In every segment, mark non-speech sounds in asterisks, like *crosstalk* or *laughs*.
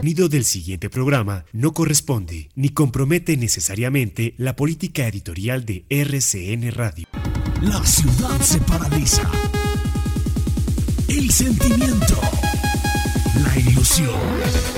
Contenido del siguiente programa no corresponde ni compromete necesariamente la política editorial de RCN Radio. La ciudad se paraliza. El sentimiento. La ilusión.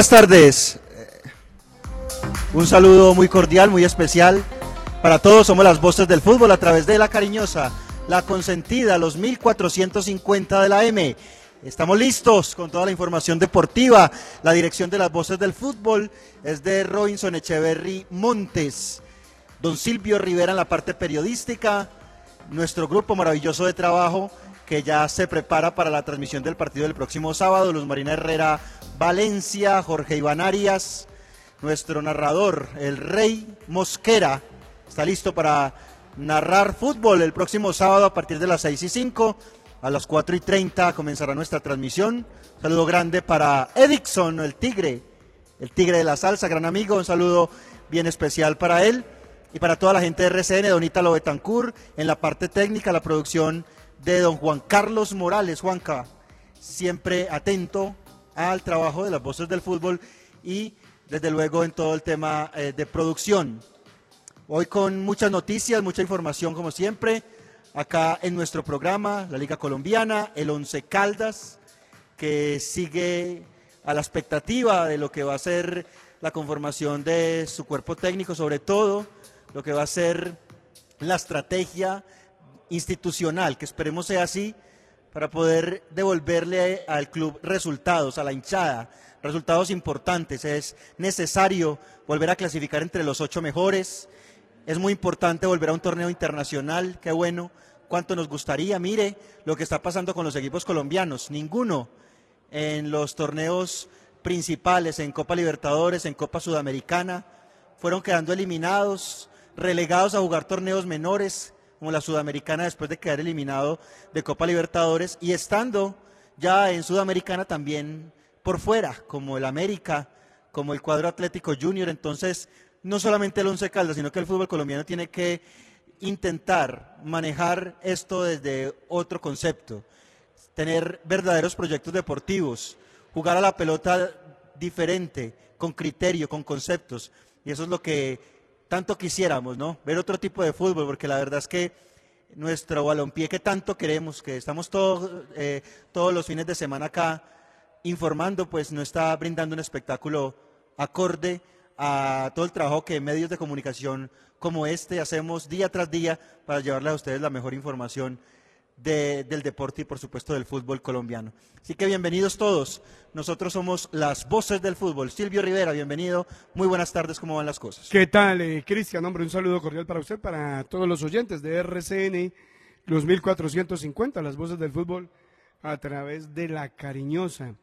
Buenas tardes. Un saludo muy cordial, muy especial para todos. Somos las voces del fútbol a través de la cariñosa, la consentida, los 1450 de la M. Estamos listos con toda la información deportiva. La dirección de las voces del fútbol es de Robinson Echeverry Montes. Don Silvio Rivera en la parte periodística. Nuestro grupo maravilloso de trabajo que ya se prepara para la transmisión del partido del próximo sábado. Luz Marina Herrera Valencia, Jorge Iván Arias, nuestro narrador, el Rey Mosquera, está listo para narrar fútbol el próximo sábado a partir de las 6 y 5. A las 4 y 30 comenzará nuestra transmisión. Un saludo grande para Edixon, el tigre, el tigre de la salsa, gran amigo. Un saludo bien especial para él y para toda la gente de RCN, Donita Lobetancur, en la parte técnica, la producción de don Juan Carlos Morales. Juanca, siempre atento al trabajo de las voces del fútbol y desde luego en todo el tema eh, de producción. Hoy con muchas noticias, mucha información como siempre, acá en nuestro programa, la Liga Colombiana, el Once Caldas, que sigue a la expectativa de lo que va a ser la conformación de su cuerpo técnico, sobre todo lo que va a ser la estrategia institucional, que esperemos sea así, para poder devolverle al club resultados, a la hinchada, resultados importantes. Es necesario volver a clasificar entre los ocho mejores. Es muy importante volver a un torneo internacional. Qué bueno. Cuánto nos gustaría. Mire lo que está pasando con los equipos colombianos. Ninguno en los torneos principales, en Copa Libertadores, en Copa Sudamericana, fueron quedando eliminados, relegados a jugar torneos menores como la Sudamericana después de quedar eliminado de Copa Libertadores y estando ya en Sudamericana también por fuera, como el América, como el cuadro Atlético Junior. Entonces, no solamente el Once Caldas, sino que el fútbol colombiano tiene que intentar manejar esto desde otro concepto, tener verdaderos proyectos deportivos, jugar a la pelota diferente, con criterio, con conceptos. Y eso es lo que tanto quisiéramos, ¿no? Ver otro tipo de fútbol, porque la verdad es que nuestro balompié que tanto queremos, que estamos todos, eh, todos los fines de semana acá informando, pues no está brindando un espectáculo acorde a todo el trabajo que medios de comunicación como este hacemos día tras día para llevarle a ustedes la mejor información del deporte y por supuesto del fútbol colombiano. Así que bienvenidos todos. Nosotros somos las voces del fútbol. Silvio Rivera, bienvenido. Muy buenas tardes, ¿cómo van las cosas? ¿Qué tal, eh, Cristian? Hombre, un saludo cordial para usted, para todos los oyentes de RCN, los 1450, las voces del fútbol a través de la cariñosa.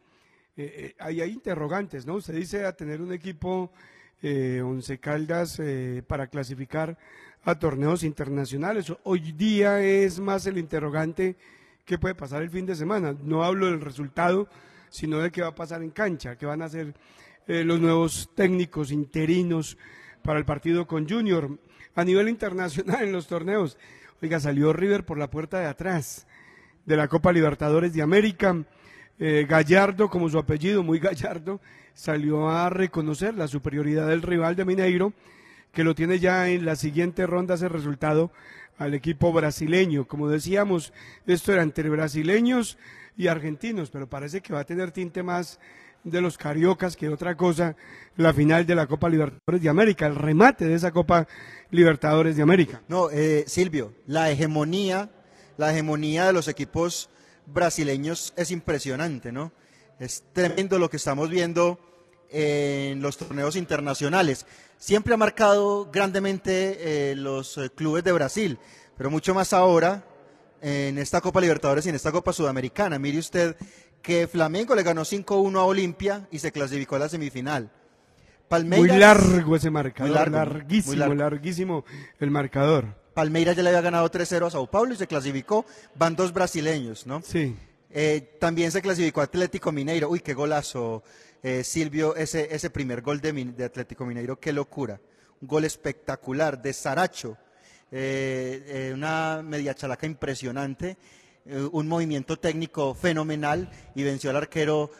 Eh, eh, hay, interrogantes, ¿no? Usted dice a tener un equipo Once Caldas para clasificar a torneos internacionales. Hoy día es más el interrogante qué puede pasar el fin de semana. No hablo del resultado, sino de qué va a pasar en cancha, qué van a hacer eh, los nuevos técnicos interinos para el partido con Junior. A nivel *laughs* internacional en los torneos, oiga, salió River por la puerta de atrás de la Copa Libertadores de América. Eh, Gallardo, como su apellido, muy *laughs* Gallardo, salió a reconocer la superioridad del rival de Mineiro que lo tiene ya en la siguiente ronda ese resultado al equipo brasileño. Como decíamos, esto era entre brasileños y argentinos, pero parece que va a tener tinte más de los cariocas que otra cosa la final de la Copa Libertadores de América, el remate de esa Copa Libertadores de América. No, eh, Silvio, la hegemonía, la hegemonía de los equipos brasileños es impresionante, ¿no? Es tremendo lo que estamos viendo en los torneos internacionales. Siempre ha marcado grandemente eh, los eh, clubes de Brasil, pero mucho más ahora en esta Copa Libertadores y en esta Copa Sudamericana. Mire usted que Flamengo le ganó 5-1 a Olimpia y se clasificó a la semifinal. Palmeiras, muy largo ese marcador, larguísimo, larguísimo el marcador. Palmeiras ya le había ganado 3-0 a Sao Paulo y se clasificó. Van dos brasileños, ¿no? Sí. Eh, también se clasificó Atlético Mineiro. Uy, qué golazo, eh, Silvio, ese, ese primer gol de, de, Atlético Mineiro, qué locura. Un gol espectacular de Saracho. Eh, una media chalaca impresionante. un movimiento técnico fenomenal y venció al arquero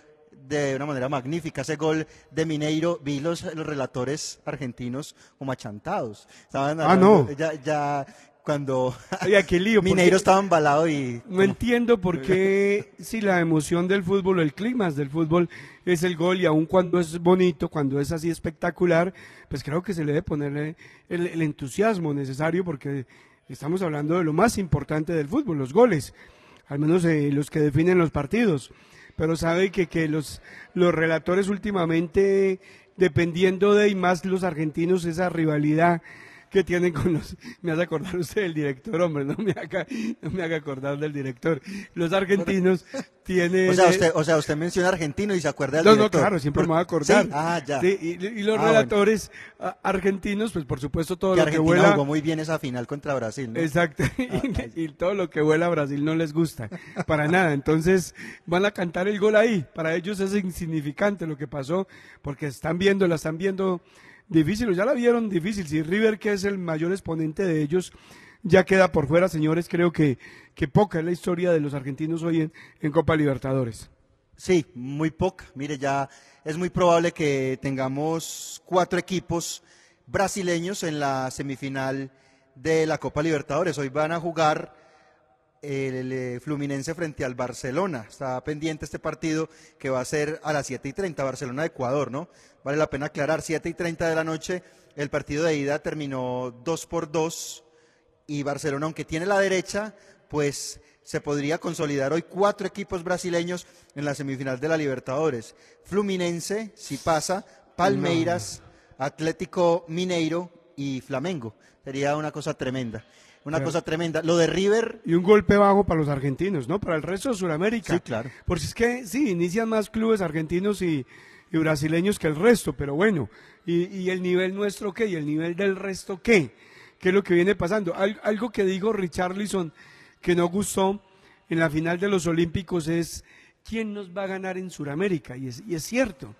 de una manera magnífica. Ese gol de Mineiro, vi los, los relatores argentinos como achantados. Estaban ah, no. Ya, ya cuando *laughs* qué lío, Mineiro estaba embalado y... No entiendo por qué *laughs* si la emoción del fútbol, el clima del fútbol es el gol y aun cuando es bonito, cuando es así espectacular, pues creo que se le debe poner el, entusiasmo necesario porque estamos hablando de lo más importante del fútbol, los goles, al menos eh, los que definen los partidos. Pero sabe que, que los, los relatores últimamente, dependiendo de y más los argentinos, esa rivalidad que tienen con los... Me hace acordar *laughs* usted del director, hombre, no me haga, no me haga acordar del director. Los argentinos *laughs* tienen... O sea, usted, o sea, usted menciona argentino y se acuerda del no, director. No, claro, siempre me va a acordar. ¿Sí? Ah, ya. y, los ah, relatores argentinos, pues por supuesto todo lo que vuela... jugó muy bien esa final contra Brasil, ¿no? Exacto, *laughs* ah, y, todo lo que vuela a Brasil no les gusta, para nada. Entonces van a cantar el gol ahí. Para ellos es insignificante lo que pasó, porque están viendo, la están viendo difícil, ya la vieron difícil. Si River, que es el mayor exponente de ellos, ya queda por fuera, señores, creo que, que poca es la historia de los argentinos hoy en, en Copa Libertadores. Sí, muy poca. Mire, ya es muy probable que tengamos cuatro equipos brasileños en la semifinal de la Copa Libertadores. Hoy van a jugar el, eh, Fluminense frente al Barcelona. Está pendiente este partido que va a ser a las 7 y 30, Barcelona-Ecuador, ¿no? Vale la pena aclarar, 7 y 30 de la noche, el partido de ida terminó 2 por 2 y Barcelona, aunque tiene la derecha, pues se podría consolidar hoy cuatro equipos brasileños en la semifinal de la Libertadores. Fluminense, si pasa, Palmeiras, Atlético Mineiro y Flamengo. Sería una cosa tremenda. Una cosa tremenda. Lo de River. Y un golpe bajo para los argentinos, ¿no? Para el resto de Sudamérica. Sí, claro. Por si es que, sí, inician más clubes argentinos y, brasileños que el resto, pero bueno. Y, el nivel nuestro qué? ¿Y el nivel del resto qué? ¿Qué es lo que viene pasando? algo que dijo Richarlison que no gustó en la final de los Olímpicos es quién nos va a ganar en Sudamérica. Y es, y es cierto.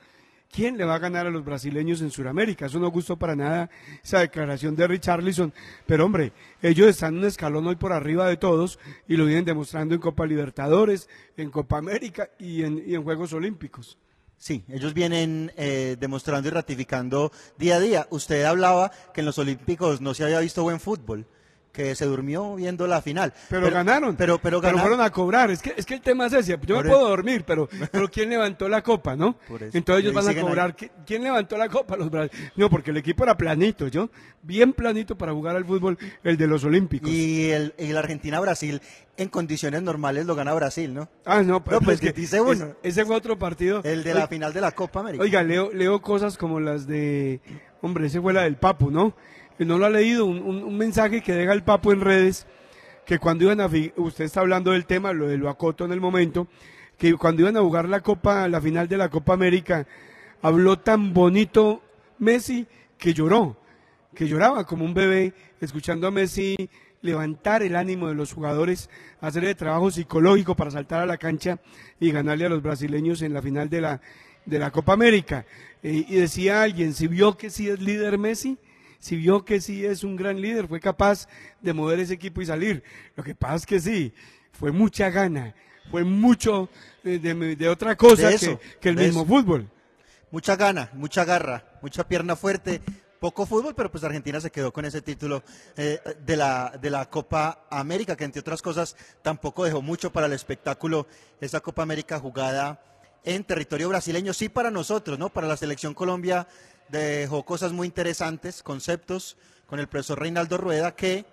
¿Quién le va a ganar a los brasileños en Sudamérica? Eso no gustó para nada esa declaración de Richarlison. Pero hombre, ellos están en un escalón hoy por arriba de todos y lo vienen demostrando en Copa Libertadores, en Copa América y en, Juegos Olímpicos. Sí, ellos vienen eh, demostrando y ratificando día a día. Usted hablaba que en los Olímpicos no se había visto buen fútbol que se durmió viendo la final. Pero, ganaron. Pero, pero, fueron a cobrar. Es que, es que el tema es ese. Yo me puedo dormir, pero, *laughs* pero ¿quién levantó la copa, no? Entonces ellos van a cobrar. ¿Quién levantó la copa? Los No, porque el equipo era planito, ¿yo? Bien planito para jugar al fútbol, el de los Olímpicos. Y el, el Argentina-Brasil, en condiciones normales lo gana Brasil, ¿no? Ah, no, pero pues que dice uno. ese fue otro partido. El de la final de la Copa América. Oiga, leo, leo cosas como las de. Hombre, ese fue la del Papu, ¿no? No lo ha leído, un, mensaje que deja el Papo en redes, que cuando iban a, usted está hablando del tema, lo lo acoto en el momento, que cuando iban a jugar la Copa, la final de la Copa América, habló tan bonito Messi que lloró, que lloraba como un bebé, escuchando a Messi levantar el ánimo de los jugadores, hacer el trabajo psicológico para saltar a la cancha y ganarle a los brasileños en la final de la, de la Copa América. Eh, y decía alguien, si vio que sí es líder Messi, si vio que sí es un gran líder, fue capaz de mover ese equipo y salir. Lo que pasa es que sí, fue mucha gana, fue mucho de, otra cosa que, el mismo fútbol. Mucha gana, mucha garra, mucha pierna fuerte, poco fútbol, pero pues Argentina se quedó con ese título eh, de, la, de la Copa América, que entre otras cosas tampoco dejó mucho para el espectáculo esa Copa América jugada en territorio brasileño. Sí para nosotros, ¿no? Para la selección Colombia dejó cosas muy interesantes, conceptos con el profesor Reinaldo Rueda que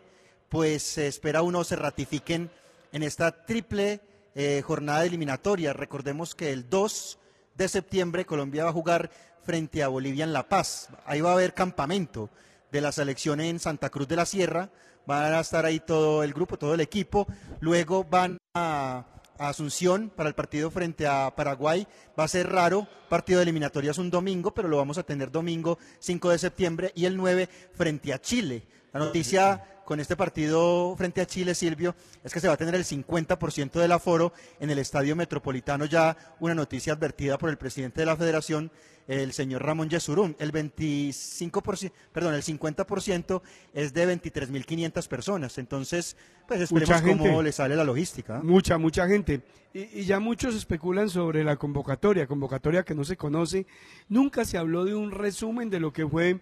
pues se espera uno se ratifiquen en esta triple eh, jornada eliminatoria. Recordemos que el 2 de septiembre Colombia va a jugar frente a Bolivia en La Paz. Ahí va a haber campamento de la selección en Santa Cruz de la Sierra. Van a estar ahí todo el grupo, todo el equipo. Luego van a, Asunción para el partido frente a Paraguay. Va a ser raro. Partido de eliminatorias un domingo, pero lo vamos a tener domingo 5 de septiembre y el 9 frente a Chile. La noticia con este partido frente a Chile, Silvio, es que se va a tener el 50% del aforo en el Estadio Metropolitano, ya una noticia advertida por el presidente de la federación, el señor Ramón Yesurún. El 25%, perdón, el 50% es de 23.500 personas. Entonces, pues esperemos cómo le sale la logística. Mucha, mucha gente. Y, y, ya muchos especulan sobre la convocatoria, convocatoria que no se conoce. Nunca se habló de un resumen de lo que fue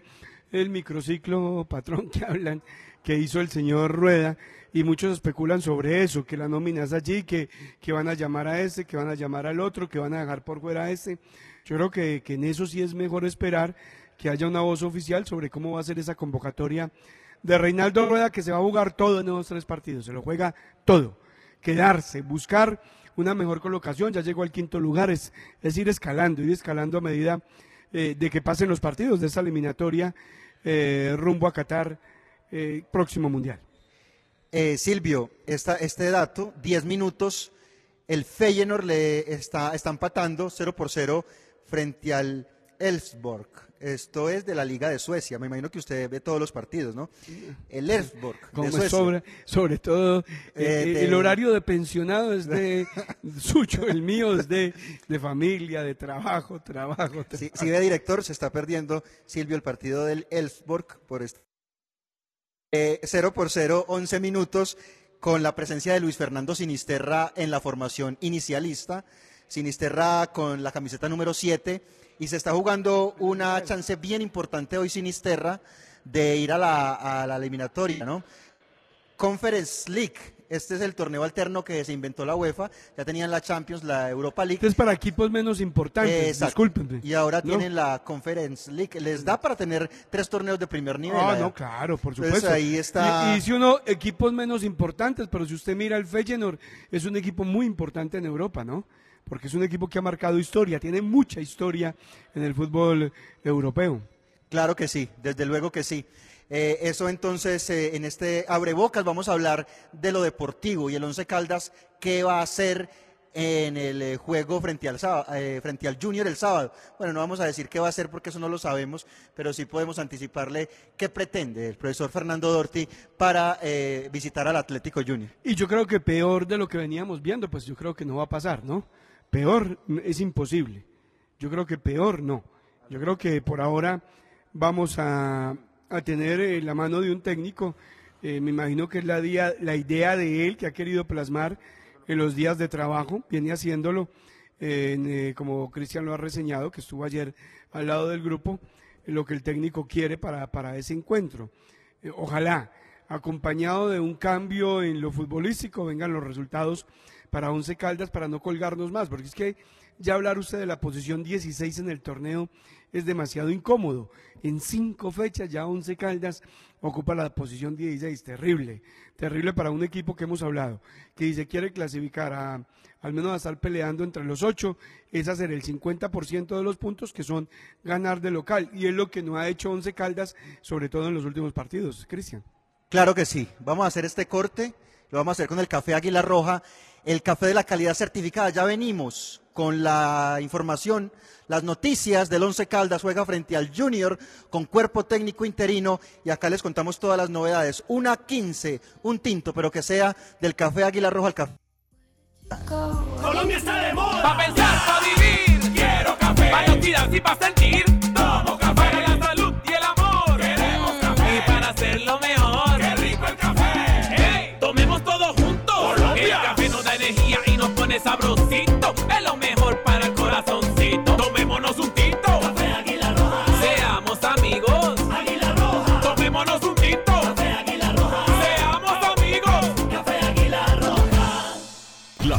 el microciclo patrón *laughs* que hablan que hizo el señor Rueda y muchos especulan sobre eso, que la nómina es allí, que, que van a llamar a este, que van a llamar al otro, que van a dejar por fuera a este. Yo creo que, que en eso sí es mejor esperar que haya una voz oficial sobre cómo va a ser esa convocatoria de Reinaldo Rueda, que se va a jugar todo en esos tres partidos, se lo juega todo, quedarse, buscar una mejor colocación, ya llegó al quinto lugar, es, es ir escalando, ir escalando a medida eh, de que pasen los partidos de esa eliminatoria eh, rumbo a Qatar eh, próximo mundial. Eh, Silvio, esta, este dato, 10 minutos, el Feyenoord le está, está empatando 0 por 0 frente al Elfsborg. Esto es de la Liga de Suecia. Me imagino que usted ve todos los partidos, ¿no? El Elfsborg. De Suecia. Sobre, sobre todo, eh, el horario de pensionado es de *laughs* suyo, el mío es de, de familia, de trabajo, trabajo. Si, si, ve director, se está perdiendo, Silvio, el partido del Elfsborg por este 0 por 0, 11 minutos, con la presencia de Luis Fernando Sinisterra en la formación inicialista. Sinisterra con la camiseta número 7 y se está jugando una chance bien importante hoy Sinisterra de ir a la, a la eliminatoria, ¿no? Conference League, este es el torneo alterno que se inventó la UEFA. Ya tenían la Champions, la Europa League. Este es para equipos menos importantes, discúlpenme. Y ahora tienen la Conference League. Les da para tener tres torneos de primer nivel. Ah, no, claro, por supuesto. ahí está. Y, si uno, equipos menos importantes, pero si usted mira el Feyenoord, es un equipo muy importante en Europa, ¿no? Porque es un equipo que ha marcado historia, tiene mucha historia en el fútbol europeo. Claro que sí, desde luego que sí. Eh, eso entonces, eh, en este abrebocas vamos a hablar de lo deportivo y el Once Caldas, ¿qué va a hacer en el eh, juego frente al, frente al Junior el sábado? Bueno, no vamos a decir qué va a hacer porque eso no lo sabemos, pero sí podemos anticiparle qué pretende el profesor Fernando Dorti para visitar al Atlético Junior. Y yo creo que peor de lo que veníamos viendo, pues yo creo que no va a pasar, ¿no? Peor es imposible. Yo creo que peor no. Yo creo que por ahora vamos a a tener eh, la mano de un técnico. Eh, me imagino que es la, la idea de él que ha querido plasmar en los días de trabajo, viene haciéndolo, eh, como Cristian lo ha reseñado, que estuvo ayer al lado del grupo, lo que el técnico quiere para, para ese encuentro. ojalá, acompañado de un cambio en lo futbolístico, vengan los resultados para Once Caldas para no colgarnos más, porque es que ya hablar usted de la posición 16 en el torneo es demasiado incómodo. En cinco fechas ya Once Caldas ocupa la posición 16. Terrible, terrible para un equipo que hemos hablado, que dice quiere clasificar a, al menos a estar peleando entre los ocho, es hacer el 50% de los puntos que son ganar de local. Y es lo que no ha hecho Once Caldas, sobre todo en los últimos partidos. Cristian. Claro que sí. Vamos a hacer este corte, lo vamos a hacer con el café Águila Roja, el café de la calidad certificada. Ya venimos con la información, las noticias del Once Caldas juega frente al Junior con cuerpo técnico interino y acá les contamos todas las novedades. Una 15, un tinto, pero que sea del café Águila Roja al café. Colombia está de moda. Pa' pensar, pa' vivir. Quiero café. Pa' y pa' sentir.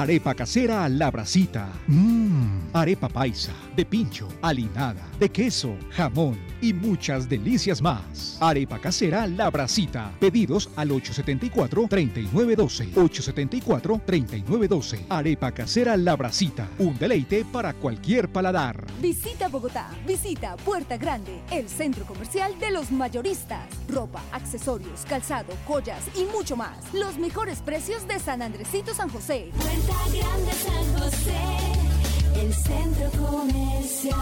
Arepa casera La Bracita. Mmm. Arepa paisa, de pincho, alinada, de queso, jamón y muchas delicias más. Arepa casera La Bracita. Pedidos al 874-3912. 874-3912. Arepa casera La Bracita. Un deleite para cualquier paladar. Visita Bogotá. Visita Puerta Grande, el centro comercial de los mayoristas. Ropa, accesorios, calzado, joyas y mucho más. Los mejores precios de San Andresito San José. Puerta Grande San José, el centro comercial.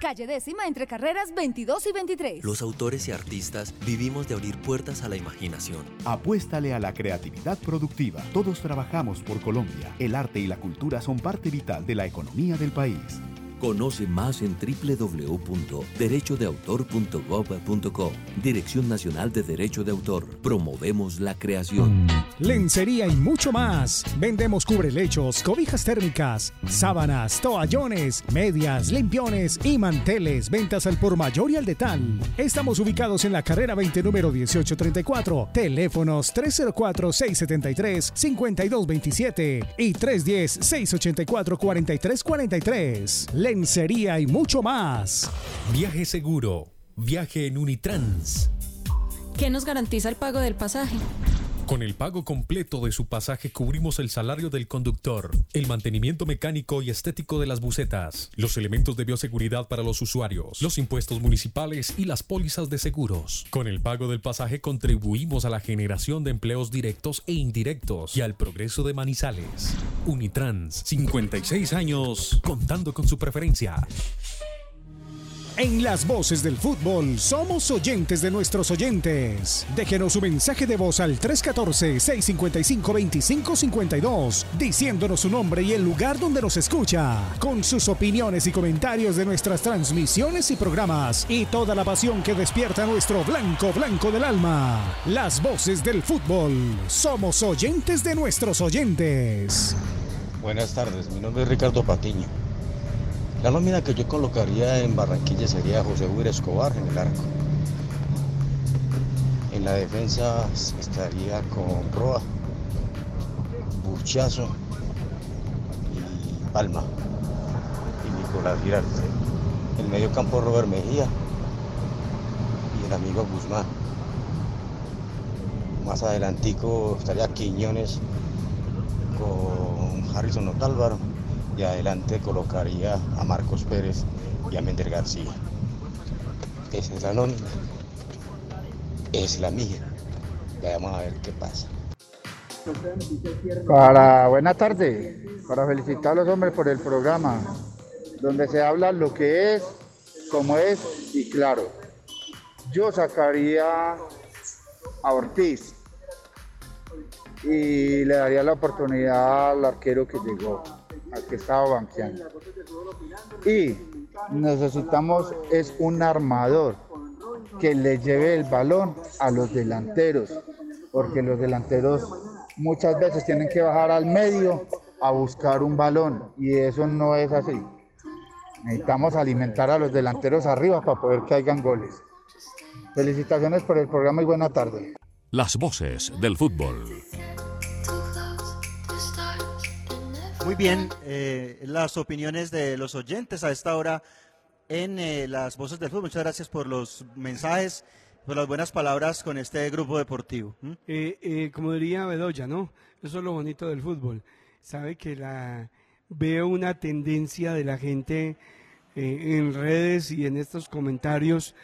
Calle décima entre carreras 22 y 23. Los autores y artistas vivimos de abrir puertas a la imaginación. Apuéstale a la creatividad productiva. Todos trabajamos por Colombia. El arte y la cultura son parte vital de la economía del país. Conoce más en www.derechodeautor.gov.co. Dirección Nacional de Derecho de Autor. Promovemos la creación. Lencería y mucho más. Vendemos cubrelechos, cobijas térmicas, sábanas, toallones, medias, limpiones y manteles. Ventas al por mayor y al detal. Estamos ubicados en la carrera 20 número 1834. Teléfonos 304-673-5227 y 310-684-4343. Lencería y mucho más. Viaje seguro. Viaje en Unitrans. ¿Qué nos garantiza el pago del pasaje? Con el pago completo de su pasaje cubrimos el salario del conductor, el mantenimiento mecánico y estético de las bucetas, los elementos de bioseguridad para los usuarios, los impuestos municipales y las pólizas de seguros. Con el pago del pasaje contribuimos a la generación de empleos directos e indirectos y al progreso de Manizales. Unitrans, 56 años, contando con su preferencia. En las voces del fútbol somos oyentes de nuestros oyentes. Déjenos su mensaje de voz al 314-655-2552, diciéndonos su nombre y el lugar donde nos escucha, con sus opiniones y comentarios de nuestras transmisiones y programas y toda la pasión que despierta nuestro blanco blanco del alma. Las voces del fútbol somos oyentes de nuestros oyentes. Buenas tardes, mi nombre es Ricardo Patiño. La nómina que yo colocaría en Barranquilla sería José Huir Escobar en el arco. En la defensa estaría con Roa, Burchazo y Palma y Nicolás Girarte. En medio campo Robert Mejía y el amigo Guzmán. Más adelantico estaría Quiñones con Harrison Otálvaro y adelante colocaría a Marcos Pérez y a Mender García. Esa es la nómina. Es la mía. Ya vamos a ver qué pasa. Para buena tarde, para felicitar a los hombres por el programa, donde se habla lo que es, como es y claro. Yo sacaría a Ortiz y le daría la oportunidad al arquero que llegó, que estaba banqueando. Y necesitamos es un armador que le lleve el balón a los delanteros, porque los delanteros muchas veces tienen que bajar al medio a buscar un balón y eso no es así. Necesitamos alimentar a los delanteros arriba para poder que hayan goles. Felicitaciones por el programa y buena tarde. Las voces del fútbol. Muy bien, eh, las opiniones de los oyentes a esta hora en eh, las voces del fútbol. Muchas gracias por los mensajes, por las buenas palabras con este grupo deportivo. ¿Mm? Eh, como diría Bedoya, ¿no? Eso es lo bonito del fútbol. Sabe que la veo una tendencia de la gente eh, en redes y en estos comentarios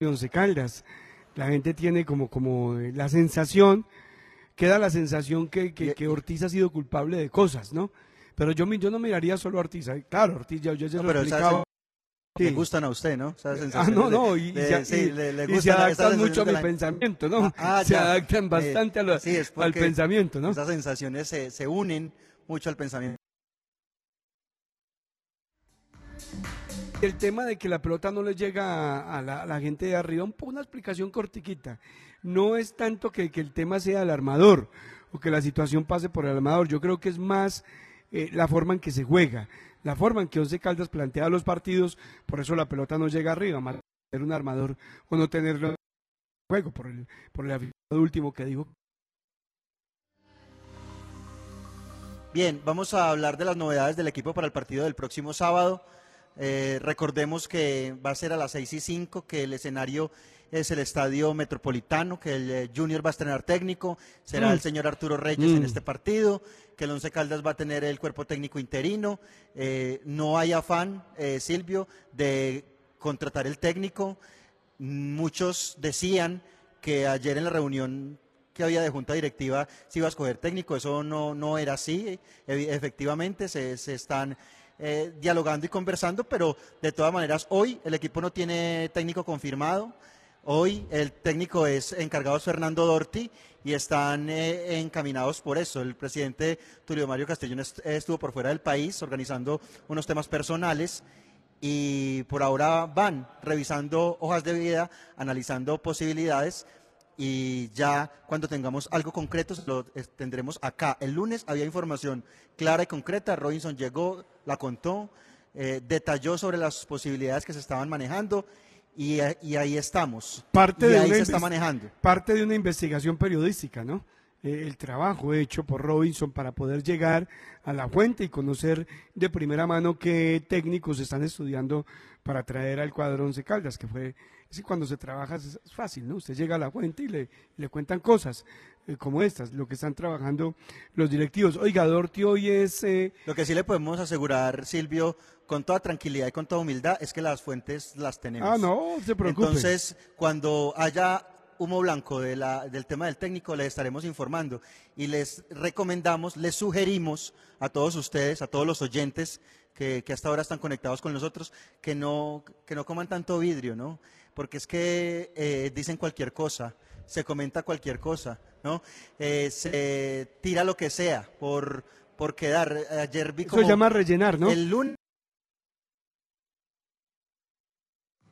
de Once Caldas. La gente tiene como, como la sensación, queda la sensación que, que, que Ortiz ha sido culpable de cosas, ¿no? Pero yo, yo no miraría solo a Ortiz. Claro, Ortiz, ya, yo ya No, lo explicaba. Le gustan a usted, ¿no? Ah, no, no, y, de- sí, y- le- le y se adaptan mucho a mi la- pensamiento, ¿no? Ah, se ya. adaptan Eh, bastante a lo- sí, es al pensamiento, ¿no? Esas sensaciones se, se unen mucho al pensamiento. El tema de que la pelota no le llega a, a la, a la gente de arriba, un una explicación cortiquita. No es tanto que, el tema sea el armador o que la situación pase por el armador. Yo creo que es más eh, la forma en que se juega, la forma en que Once Caldas plantea los partidos. Por eso la pelota no llega arriba, más tener un armador o no tenerlo en juego, por el, por el último que dijo. Bien, vamos a hablar de las novedades del equipo para el partido del próximo sábado. Eh, recordemos que va a ser a las 6 y 5, que el escenario es el Estadio Metropolitano, que el eh, Junior va a estrenar técnico, será Mm. el señor Arturo Reyes en Mm. este partido, que el Once Caldas va a tener el cuerpo técnico interino. Eh, no hay afán, eh, Silvio, de contratar el técnico. Muchos decían que ayer en la reunión que había de junta directiva se iba a escoger técnico, eso no, no era así, Evi- efectivamente se, se están eh, dialogando y conversando, pero de todas maneras hoy el equipo no tiene técnico confirmado, hoy el técnico es encargado Fernando Dorti y están eh, encaminados por eso, el presidente Tulio Mario Castellón est- estuvo por fuera del país organizando unos temas personales y por ahora van revisando hojas de vida, analizando posibilidades y ya cuando tengamos algo concreto lo eh, tendremos acá. El lunes había información clara y concreta, Robinson llegó, la contó, eh, detalló sobre las posibilidades que se estaban manejando y, y ahí estamos. parte y de ahí se está manejando. parte de una investigación periodística, ¿no? Eh, el trabajo hecho por Robinson para poder llegar a la fuente y conocer de primera mano qué técnicos están estudiando para traer al cuadro Once Caldas, que fue, es cuando se trabaja es, fácil, ¿no? Usted llega a la fuente y le, le cuentan cosas como estas, lo que están trabajando los directivos. Oiga, Dorti hoy es... eh, Lo que sí le podemos asegurar, Silvio, con toda tranquilidad y con toda humildad, es que las fuentes las tenemos. Ah, no, se preocupe. Entonces, cuando haya humo blanco de la- del tema del técnico, les estaremos informando y les recomendamos, les sugerimos a todos ustedes, a todos los oyentes que, que hasta ahora están conectados con nosotros, que no, que no coman tanto vidrio, ¿no? Porque es que eh, dicen cualquier cosa, se comenta cualquier cosa, ¿no? Eh, se tira lo que sea por, por quedar. Ayer vi Eso como se llama rellenar, ¿no? El lunes.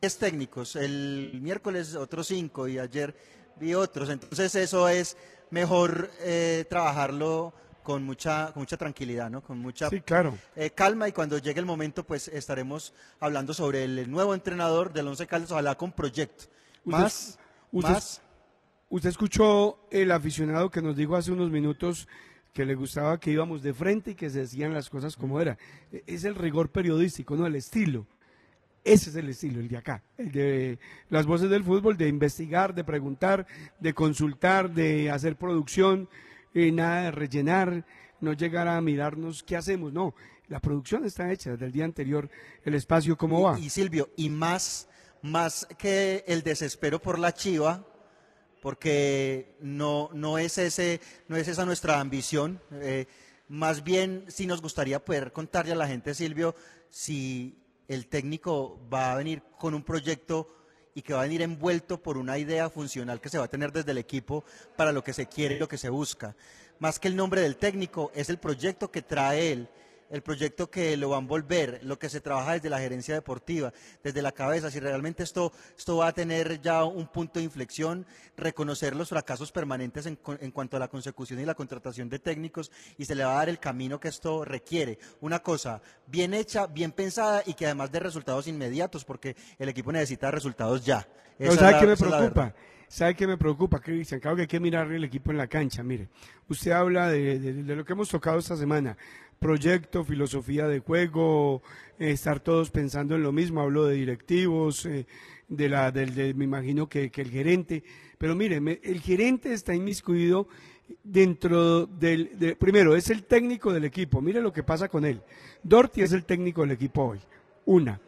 10 técnicos, el miércoles otros cinco y ayer vi otros. Entonces eso es mejor eh, trabajarlo con mucha, con mucha tranquilidad, ¿no? Con mucha Sí, claro. eh, calma y cuando llegue el momento pues estaremos hablando sobre el nuevo entrenador del Once Caldas, ojalá con proyecto. Más, usted- más. Usted escuchó el aficionado que nos dijo hace unos minutos que le gustaba que íbamos de frente y que se decían las cosas como era. E- Es el rigor periodístico, no el estilo. Ese es el estilo, el de acá, el de las voces del fútbol, de investigar, de preguntar, de consultar, de hacer producción, eh, nada de rellenar, no llegar a mirarnos qué hacemos, no. La producción está hecha desde el día anterior, el espacio cómo va. Y, y Silvio, y más, más que el desespero por la chiva, porque no, no, es, ese, no es esa nuestra ambición. eh, más bien, sí nos gustaría poder contarle a la gente, Silvio, si el técnico va a venir con un proyecto y que va a venir envuelto por una idea funcional que se va a tener desde el equipo para lo que se quiere y lo que se busca. Más que el nombre del técnico, es el proyecto que trae él, el proyecto que lo va a envolver, lo que se trabaja desde la gerencia deportiva, desde la cabeza, si realmente esto, esto va a tener ya un punto de inflexión, reconocer los fracasos permanentes en, en cuanto a la consecución y la contratación de técnicos y se le va a dar el camino que esto requiere. Una cosa bien hecha, bien pensada y que además de resultados inmediatos, porque el equipo necesita resultados ya. Pero Esa es ¿sabe qué me preocupa? ¿Sabe qué me preocupa, Cristian? Claro que hay que mirar el equipo en la cancha. Mire, usted habla de, de- de lo que hemos tocado esta semana. Proyecto, filosofía de juego, estar todos pensando en lo mismo. Hablo de directivos, eh, de la, del, de- me imagino que, que el gerente. Pero mire, el gerente está inmiscuido dentro del... de- primero, es el técnico del equipo. Mire lo que pasa con él. Dorti es el técnico del equipo hoy. Una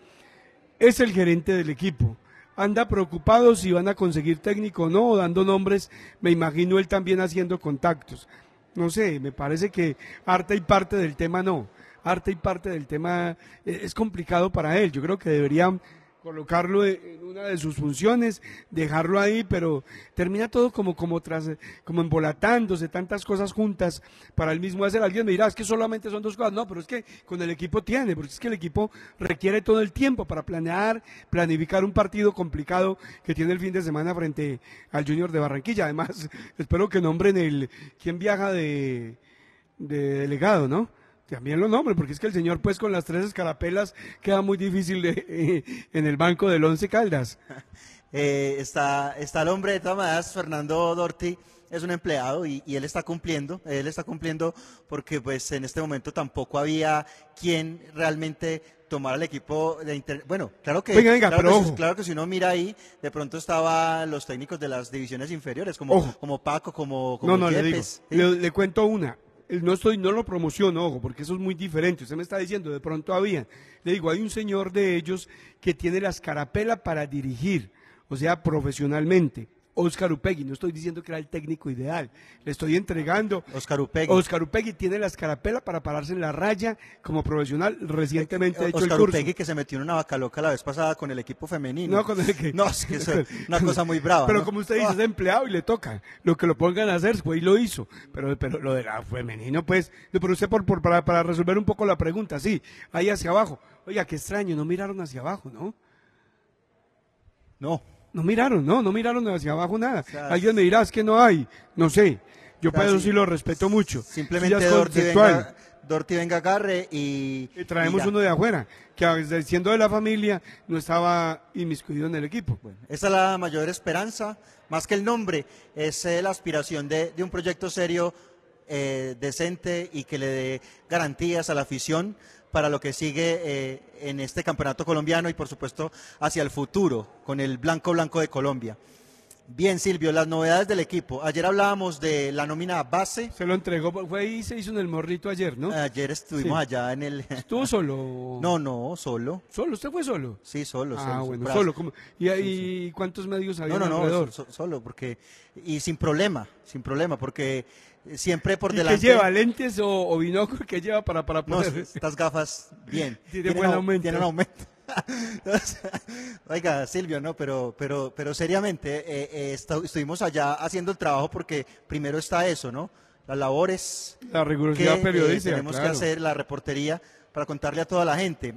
es el gerente del equipo. Anda preocupado si van a conseguir técnico o no, dando nombres, me imagino él también haciendo contactos. No sé, me parece que arte y parte del tema no. arte y parte del tema eh, es complicado para él. Yo creo que debería colocarlo en una de sus funciones, dejarlo ahí, pero termina todo como como tras como embolatándose tantas cosas juntas para el mismo hacer. Alguien me dirá, es que solamente son dos cosas. No, pero es que con el equipo tiene, porque es que el equipo requiere todo el tiempo para planear, planificar un partido complicado que tiene el fin de semana frente al Junior de Barranquilla. Además, *laughs* espero que nombren el quién viaja de de delegado, ¿no? También lo nombre, porque es que el señor, pues, con las tres escarapelas queda muy difícil de, eh, en el banco del Once Caldas. *laughs* Eh, está, está el hombre de todas maneras, Fernando Dorti es un empleado y, y él está cumpliendo, él está cumpliendo porque pues en este momento tampoco había quien realmente tomara el equipo de inter... Bueno, claro que, Venga, venga, claro, pero que ojo. claro que si uno mira ahí, de pronto estaban los técnicos de las divisiones inferiores, como, Ojo. como Paco, como, como No, no, le digo, Yepes, ¿sí? le, le cuento una. No estoy, no lo promociono, ojo, porque eso es muy diferente. Usted me está diciendo, de pronto había. Le digo, hay un señor de ellos que tiene la escarapela para dirigir, o sea, profesionalmente. Oscar Upegui, no estoy diciendo que era el técnico ideal, le estoy entregando. Oscar Upegui. Oscar Upegui tiene la escarapela para pararse en la raya como profesional, recientemente ha hecho el Oscar curso. Upegui que se metió en una vaca loca la vez pasada con el equipo femenino. No, con el que- No, es que es una *laughs* cosa muy brava. Pero ¿no? como usted dice, Ah. es empleado y le toca. Lo que lo pongan a hacer, pues y lo hizo. Pero, pero lo de la femenino, pues, pero usted por, por- para, para resolver un poco la pregunta, sí, ahí hacia abajo. Oiga, qué extraño, no miraron hacia abajo, ¿no? No. No miraron, no, no miraron hacia abajo nada. sea, Alguien me dirá, es que no hay, no sé. Yo O sea, para eso sí- sí lo respeto mucho. Simplemente Dorti venga, Dorti venga agarre y... Y traemos y uno de afuera, que siendo de la familia, no estaba inmiscuido en el equipo. Esa es la mayor esperanza, más que el nombre, es eh, la aspiración de, de un proyecto serio, eh, decente y que le dé garantías a la afición para lo que sigue eh, en este campeonato colombiano y por supuesto hacia el futuro con el Blanco Blanco de Colombia. Bien, Silvio, las novedades del equipo. Ayer hablábamos de la nómina base. Se lo entregó, fue ahí y se hizo en el morrito ayer, ¿no? Ayer estuvimos Sí. allá en el... *laughs* ¿Estuvo solo? No, no, solo. ¿Solo? ¿Usted fue solo? Sí, solo. Ah, solo, bueno, solo. ¿cómo? ¿Y, ahí cuántos medios había No, no, no, alrededor? so- so- solo, porque. Y sin problema, sin problema, porque siempre por ¿Y delante. qué lleva? ¿Lentes o, o binóculo? ¿Qué lleva para, para No, estas gafas, bien. Tiene *laughs* Tienen buen au- aumento. Tienen aumento. *laughs* Oiga, Silvio, no, pero, pero, pero seriamente, eh, eh, estuvimos allá haciendo el trabajo porque primero está eso, ¿no? Las labores La rigurosidad que eh, periodística, tenemos claro. que hacer, la reportería, para contarle a toda la gente.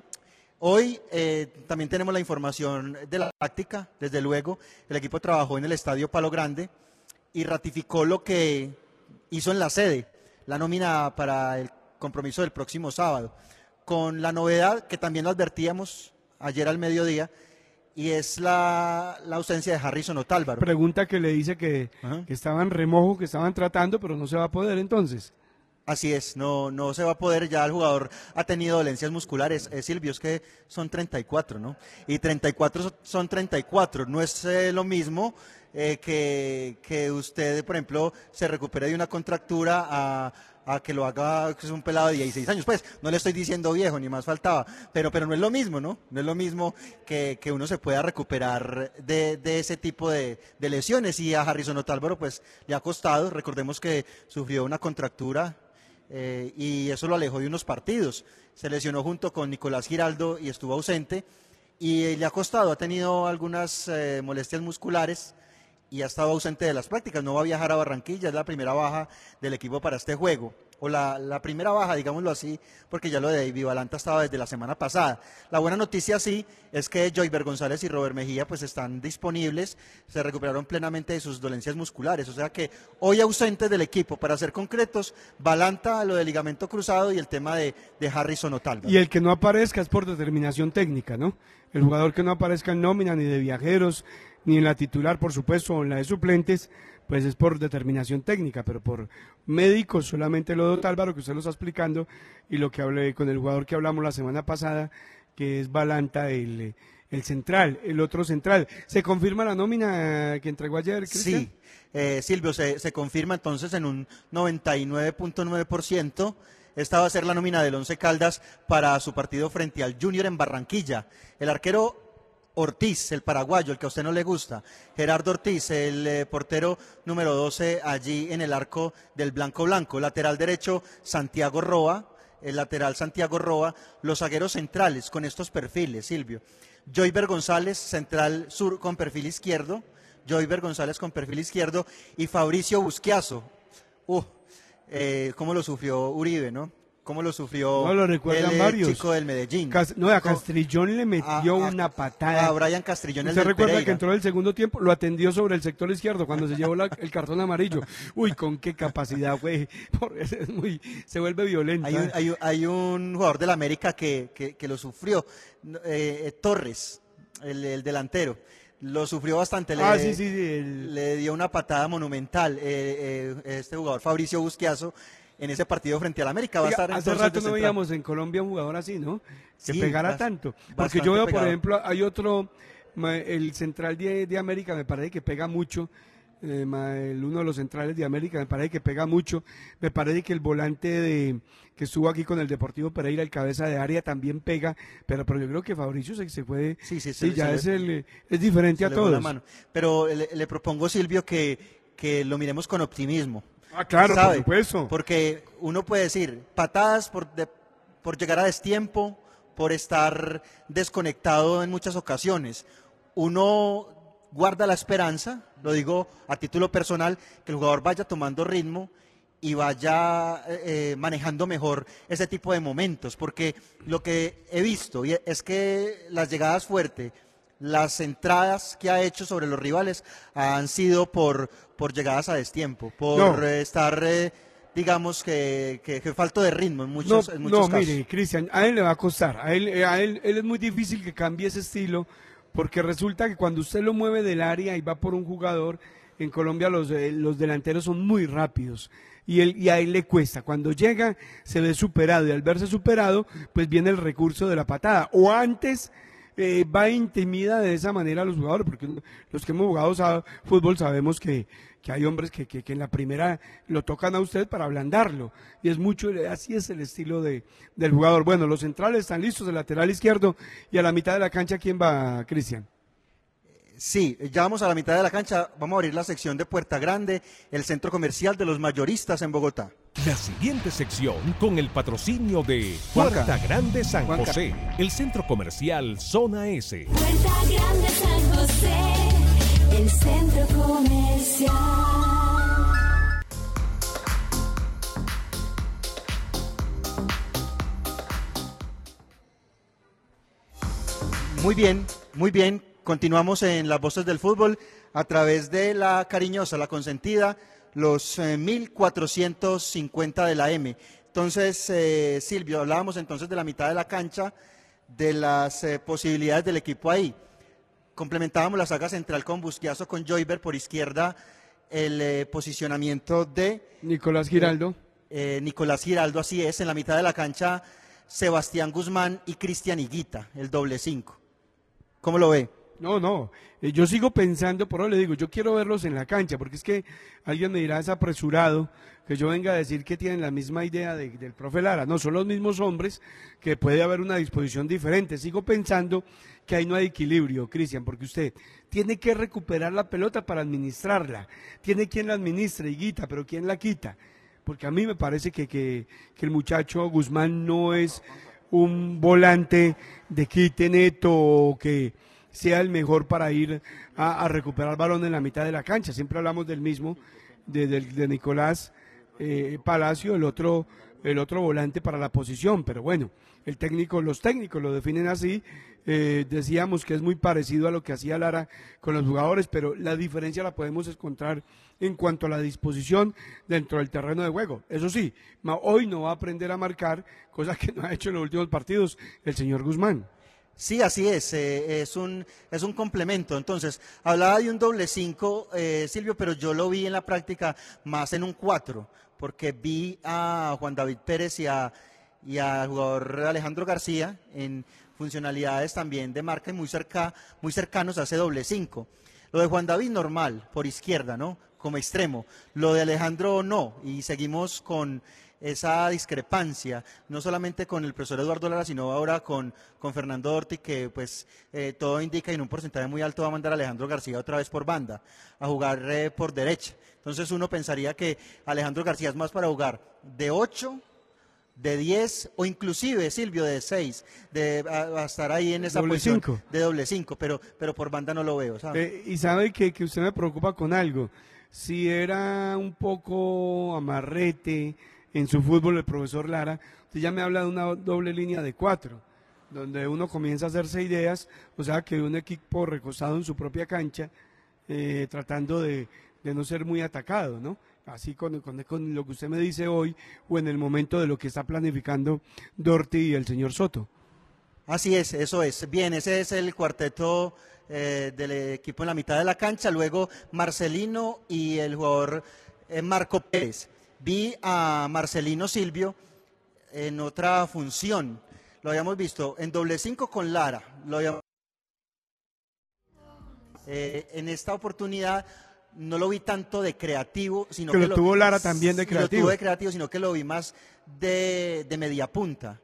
Hoy eh, también tenemos la información de la práctica, desde luego. El equipo trabajó en el Estadio Palo Grande y ratificó lo que hizo en la sede, la nómina para el compromiso del próximo sábado, con la novedad que también lo advertíamos ayer al mediodía, y es la, la ausencia de Harrison Otálvaro. Pregunta que le dice que, que estaban remojo, que estaban tratando, pero no se va a poder entonces. Así es, no, no se va a poder, ya el jugador ha tenido dolencias musculares. Eh, Silvio, es que son 34, ¿no? Y 34 so- son 34, no es eh, lo mismo eh, que, que usted, por ejemplo, se recupere de una contractura a, a que lo haga, que es un pelado de 16 años. Pues no le estoy diciendo viejo, ni más faltaba, pero, pero no es lo mismo, ¿no? No es lo mismo que, que uno se pueda recuperar de, de ese tipo de, de lesiones. Y a Harrison Otálvaro, pues le ha costado. Recordemos que sufrió una contractura eh, y eso lo alejó de unos partidos. Se lesionó junto con Nicolás Giraldo y estuvo ausente y le ha costado, ha tenido algunas eh, molestias musculares y ha estado ausente de las prácticas. No va a viajar a Barranquilla, es la primera baja del equipo para este juego. O la, la primera baja, digámoslo así, porque ya lo de David Valanta estaba desde la semana pasada. La buena noticia sí es que Joyver González y Robert Mejía pues están disponibles, se recuperaron plenamente de sus dolencias musculares. O sea que hoy ausentes del equipo, para ser concretos, Valanta, lo del ligamento cruzado y el tema de, de Harrison Otálvaro. Y el que no aparezca es por determinación técnica, ¿no? El jugador que no aparezca en nómina, ni de viajeros, ni en la titular, por supuesto, o en la de suplentes, pues es por determinación técnica, pero por médicos solamente lo de Otálvaro, que usted lo está explicando, y lo que hablé con el jugador que hablamos la semana pasada, que es Balanta, el, el central, el otro central. ¿Se confirma la nómina que entregó ayer, Cristian? Sí, eh, Silvio, se, se confirma entonces en un 99.9%. Esta va a ser la nómina del Once Caldas para su partido frente al Junior en Barranquilla. El arquero Ortiz, el paraguayo, el que a usted no le gusta. Gerardo Ortiz, el eh, portero número 12 allí en el arco del Blanco Blanco. Lateral derecho, Santiago Roa. el lateral Santiago Roa, los zagueros centrales con estos perfiles, Silvio. Joyver González, central sur con perfil izquierdo, Joyver González con perfil izquierdo y Fabricio Busquiazo. Uh, eh, cómo lo sufrió Uribe, ¿no? Cómo lo sufrió No lo recuerdan el eh, varios. chico del Medellín. Cas- no, a Castrillón le metió A- a- una patada. a Brian Castrillón, el ¿Usted del recuerda Pereira. que entró en el segundo tiempo? Lo atendió sobre el sector izquierdo cuando se llevó la- el cartón amarillo. Uy, con qué capacidad, güey. Por- es muy- se vuelve violenta. Hay un, hay hay un jugador del América que, que- que lo sufrió, eh, eh, Torres, el, el delantero. Lo sufrió bastante, le, Ah, sí, sí, sí, el- le dio una patada monumental eh, eh, este jugador Fabricio Busquiazo en ese partido frente al América. Va a estar hace rato no veíamos en Colombia un jugador así, ¿no? Que Sí, pegara tanto. Porque yo veo, por ejemplo, hay otro, el central de, de América me parece que pega mucho. eh, el, uno de los centrales de América me parece que pega mucho. Me parece que el volante de que estuvo aquí con el Deportivo Pereira, el cabeza de área, también pega. Pero, pero yo creo que Fabricio se, se fue. Sí, sí, sí, se- ya es, el, es diferente a la todos. mano. Pero le, le propongo, Silvio, que, que lo miremos con optimismo. Ah, claro, por ¿Sabe? supuesto. Porque uno puede decir, patadas por, de- por llegar a destiempo, por estar desconectado en muchas ocasiones. Uno guarda la esperanza, lo digo a título personal, que el jugador vaya tomando ritmo y vaya eh, eh, manejando mejor ese tipo de momentos, porque lo que he visto es que las llegadas fuertes, las entradas que ha hecho sobre los rivales han sido por, por llegadas a destiempo, por No. eh, estar, eh, digamos, que, que, que falto de ritmo en No, muchos, en muchos no, casos. mire, Cristian, a él le va a costar. A él, a él, él es muy difícil que cambie ese estilo, porque resulta que cuando usted lo mueve del área y va por un jugador, en Colombia los, eh, los delanteros son muy rápidos. Y, él, y a él le cuesta. Cuando llega, se ve superado. Y al verse superado, pues viene el recurso de la patada. O antes, eh, va intimida de esa manera a los jugadores, porque los que hemos jugado sa- fútbol sabemos que, que hay hombres que, que- que en la primera lo tocan a usted para ablandarlo. Y es mucho, así es el estilo de, del jugador. Bueno, los centrales están listos, el lateral izquierdo, y a la mitad de la cancha, ¿quién va, Cristian? Sí, ya vamos a la mitad de la cancha. Vamos a abrir la sección de Puerta Grande, el centro comercial de los mayoristas en Bogotá. La siguiente sección con el patrocinio de Juanca. Puerta Grande San Juanca. José, el centro comercial Zona S. Puerta Grande San José, el centro comercial. Muy bien, muy bien. Continuamos en las voces del fútbol a través de la cariñosa, la consentida, los eh, 1450 de la M. Entonces, eh, Silvio, hablábamos entonces de la mitad de la cancha, de las eh, posibilidades del equipo ahí. Complementábamos la saga central con Busquiazo, con Joyber por izquierda, el eh, posicionamiento de Nicolás Giraldo. eh, Nicolás Giraldo, así es, en la mitad de la cancha Sebastián Guzmán y Cristian Higuita, el doble cinco. ¿Cómo lo ve? No, no. eh, yo sigo pensando, por eso le digo, yo quiero verlos en la cancha, porque es que alguien me dirá es apresurado que yo venga a decir que tienen la misma idea de- del profe Lara. No, son los mismos hombres que puede haber una disposición diferente. Sigo pensando que ahí no hay equilibrio, Cristian, porque usted tiene que recuperar la pelota para administrarla. Tiene quien la administre, Higuita, pero ¿quién la quita? Porque a mí me parece que, que, que el muchacho Guzmán no es un volante de quite neto o que sea el mejor para ir a, recuperar balón en la mitad de la cancha. Siempre hablamos del mismo, de, Nicolás eh, Palacio, el otro, el otro volante para la posición. Pero bueno, el técnico, los técnicos lo definen así. Eh, decíamos que es muy parecido a lo que hacía Lara con los jugadores, pero la diferencia la podemos encontrar en cuanto a la disposición dentro del terreno de juego. Eso sí, hoy no va a aprender a marcar, cosa que no ha hecho en los últimos partidos el señor Guzmán. Sí, así es, eh, es, un, es un complemento. Entonces, hablaba de un doble cinco, eh, Silvio, pero yo lo vi en la práctica más en un cuatro, porque vi a Juan David Pérez y a y al jugador Alejandro García en funcionalidades también de marca y muy, cerca, muy cercanos a ese doble cinco. Lo de Juan David normal, por izquierda, ¿no? Como extremo. Lo de Alejandro no, y seguimos con esa discrepancia, no solamente con el profesor Eduardo Lara, sino ahora con, con Fernando Orti, que pues eh, todo indica y en un porcentaje muy alto va a mandar a Alejandro García otra vez por banda, a jugar eh, por derecha. Entonces uno pensaría que Alejandro García es más para jugar de 8 de 10 o inclusive, Silvio, de 6, de a, a estar ahí en esa Doble posición cinco. de doble 5, pero, pero por banda no lo veo, ¿sabe? Eh, y sabe que, que usted me preocupa con algo. Si era un poco amarrete en su fútbol el profesor Lara, usted ya me habla de una doble línea de cuatro, donde uno comienza a hacerse ideas, o sea, que un equipo recostado en su propia cancha, eh, tratando de, de no ser muy atacado, ¿no? Así con, con- lo que usted me dice hoy o en el momento de lo que está planificando Dorti y el señor Soto. Así es, eso es. Bien, ese es el cuarteto eh, del equipo en la mitad de la cancha. Luego Marcelino y el jugador eh, Marco Pérez. Vi a Marcelino Silvio en otra función. Lo habíamos visto en doble cinco con Lara. Lo habíamos- Eh, en esta oportunidad no lo vi tanto de creativo, sino Que que, lo tuvo Lara también Lo de creativo, sino que lo vi más de, de media punta.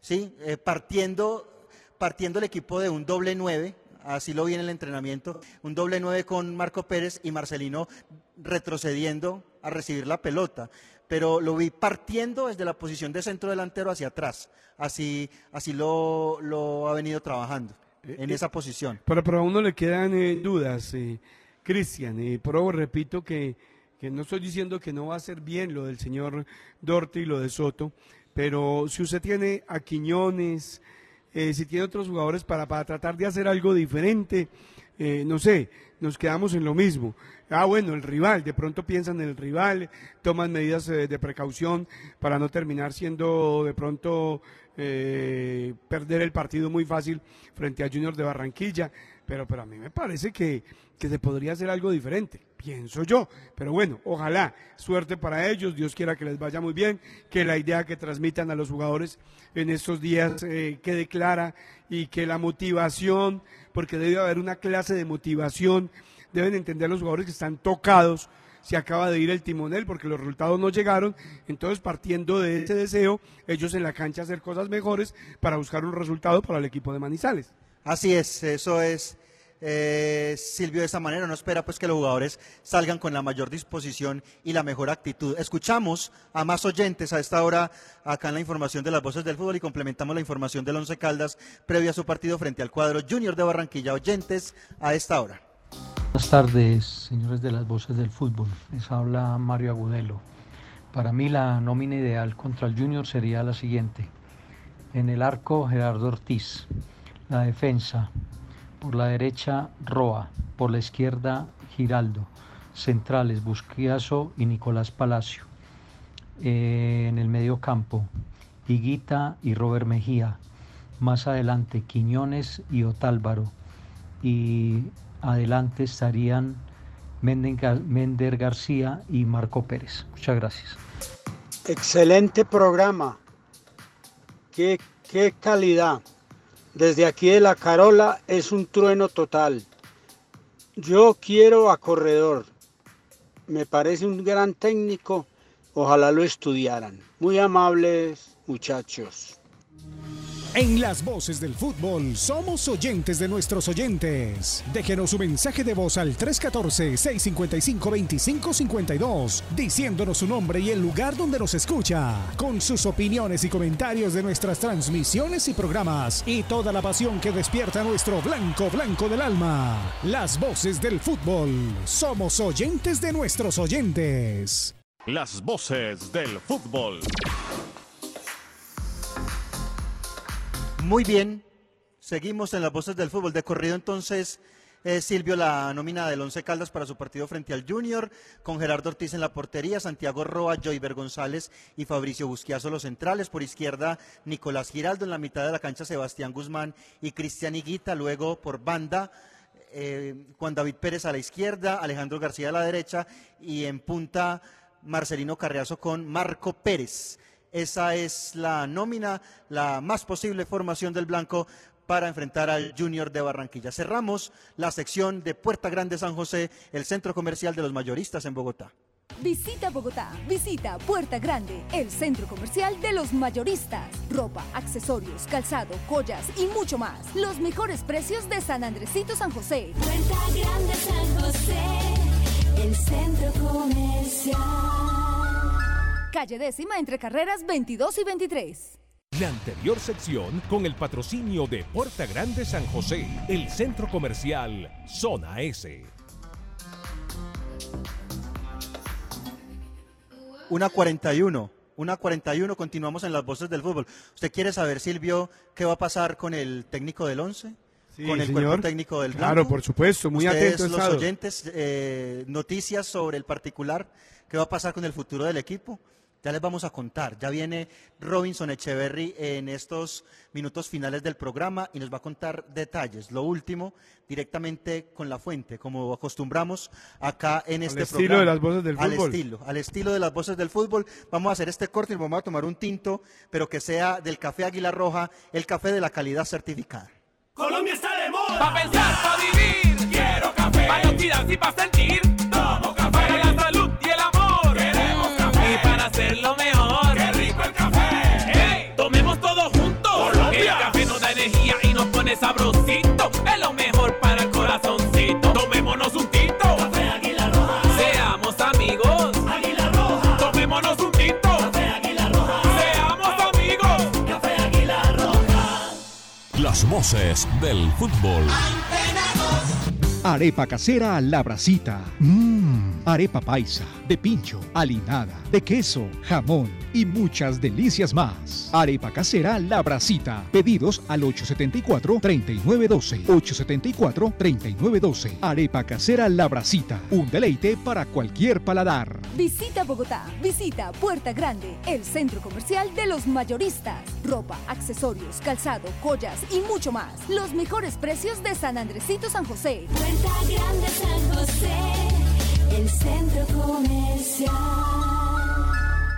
¿sí? Eh, partiendo, partiendo el equipo de un doble nueve, así lo vi en el entrenamiento, un doble nueve con Marco Pérez y Marcelino retrocediendo a recibir la pelota. Pero lo vi partiendo desde la posición de centro delantero hacia atrás. Así, así lo, lo ha venido trabajando en eh, esa posición. Pero, pero a uno le quedan eh, dudas, eh, Cristian. Y pero repito que, que no estoy diciendo que no va a ser bien lo del señor Dorte y lo de Soto, pero si usted tiene a Quiñones, eh, si tiene otros jugadores para, para tratar de hacer algo diferente, eh, no sé, nos quedamos en lo mismo. Ah, bueno, el rival, de pronto piensan en el rival, toman medidas eh, de precaución para no terminar siendo de pronto eh, perder el partido muy fácil frente a Junior de Barranquilla, pero, pero a mí me parece que, que se podría hacer algo diferente, pienso yo. Pero bueno, ojalá, suerte para ellos, Dios quiera que les vaya muy bien, que la idea que transmitan a los jugadores en estos días eh, quede clara y que la motivación, porque debe haber una clase de motivación, deben entender los jugadores que están tocados se acaba de ir el timonel porque los resultados no llegaron, entonces partiendo de ese deseo, ellos en la cancha hacer cosas mejores para buscar un resultado para el equipo de Manizales. Así es, eso es. eh, Silvio de esta manera no espera pues que los jugadores salgan con la mayor disposición y la mejor actitud. Escuchamos a más oyentes a esta hora acá en la información de las voces del fútbol y complementamos la información del Once Caldas previo a su partido frente al cuadro Junior de Barranquilla. Oyentes a esta hora. Buenas tardes, señores de las voces del fútbol. Les habla Mario Agudelo. Para mí la nómina ideal contra el Junior sería la siguiente. En el arco Gerardo Ortiz. La defensa. Por la derecha Roa. Por la izquierda Giraldo. Centrales Busquiazo y Nicolás Palacio. Eh, en el medio campo Higuita y Robert Mejía. Más adelante Quiñones y Otálvaro. Y adelante estarían Mender García y Marco Pérez. Muchas gracias. Excelente programa. Qué, qué calidad. Desde aquí de la Carola es un trueno total. Yo quiero a Corredor. Me parece un gran técnico. Ojalá lo estudiaran. Muy amables muchachos. En las voces del fútbol somos oyentes de nuestros oyentes. Déjenos su mensaje de voz al 314-655-2552, diciéndonos su nombre y el lugar donde nos escucha, con sus opiniones y comentarios de nuestras transmisiones y programas y toda la pasión que despierta nuestro blanco blanco del alma. Las voces del fútbol. Somos oyentes de nuestros oyentes. Las voces del fútbol. Muy bien, seguimos en las voces del fútbol. De corrido entonces, eh, Silvio, la nómina del Once Caldas para su partido frente al Junior, con Gerardo Ortiz en la portería, Santiago Roa, Joyver González y Fabricio Busquiazo los centrales. Por izquierda, Nicolás Giraldo, en la mitad de la cancha, Sebastián Guzmán y Cristian Higuita. Luego, por banda, eh, Juan David Pérez a la izquierda, Alejandro García a la derecha y en punta Marcelino Carriazo con Marco Pérez. Esa es la nómina, la más posible formación del Blanco para enfrentar al Junior de Barranquilla. Cerramos la sección de Puerta Grande San José, el centro comercial de los mayoristas en Bogotá. Visita Bogotá, visita Puerta Grande, el centro comercial de los mayoristas. Ropa, accesorios, calzado, joyas y mucho más. Los mejores precios de San Andresito San José. Puerta Grande San José, el centro comercial. Calle décima entre carreras 22 y 23. La anterior sección con el patrocinio de Puerta Grande San José, el centro comercial Zona S. Una 41. Una 41, continuamos en las voces del fútbol. ¿Usted quiere saber, Silvio, qué va a pasar con el técnico del 11? Sí, con el señor. cuerpo técnico del Claro, Blanco? por supuesto, muy Ustedes, atento he los oyentes, eh, noticias sobre el particular, qué va a pasar con el futuro del equipo. Ya les vamos a contar. Ya viene Robinson Echeverry en estos minutos finales del programa y nos va a contar detalles. Lo último, directamente con la fuente, como acostumbramos acá en este estilo programa. de las voces del Al fútbol. estilo, al estilo de las voces del fútbol. Vamos a hacer este corte y vamos a tomar un tinto, pero que sea del café Águila Roja, el café de la calidad certificada. Colombia está de moda. Pa' pensar, pa' vivir. Quiero café. Pa' no tirar y pa' sentir. Sabrosito. Es lo mejor para el corazoncito. Tomémonos un tinto. Café Águila Roja. Seamos amigos. Águila Roja. Tomémonos un tinto. Café Águila Roja. Seamos amigos. Café Águila Roja. Las voces del fútbol. Arepa casera La Bracita. Mmm. Arepa paisa, de pincho, alinada, de queso, jamón y muchas delicias más. Arepa casera La Bracita. Pedidos al 874-3912. 874-3912. Arepa casera La Bracita. Un deleite para cualquier paladar. Visita Bogotá, visita Puerta Grande, el centro comercial de los mayoristas. Ropa, accesorios, calzado, joyas y mucho más. Los mejores precios de San Andresito San José. Puerta Grande San José, el centro comercial.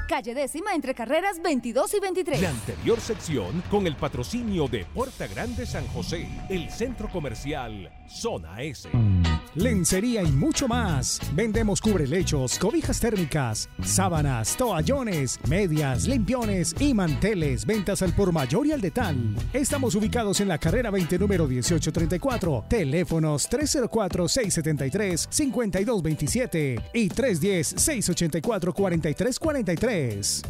Calle décima entre carreras 22 y 23. La anterior sección con el patrocinio de Puerta Grande San José, el centro comercial Zona S. Lencería y mucho más. Vendemos cubrelechos, cobijas térmicas, sábanas, toallones, medias, limpiones y manteles. Ventas al por mayor y al detal. Estamos ubicados en la carrera 20, número 1834. Teléfonos 304-673-5227 y 310-684-4343.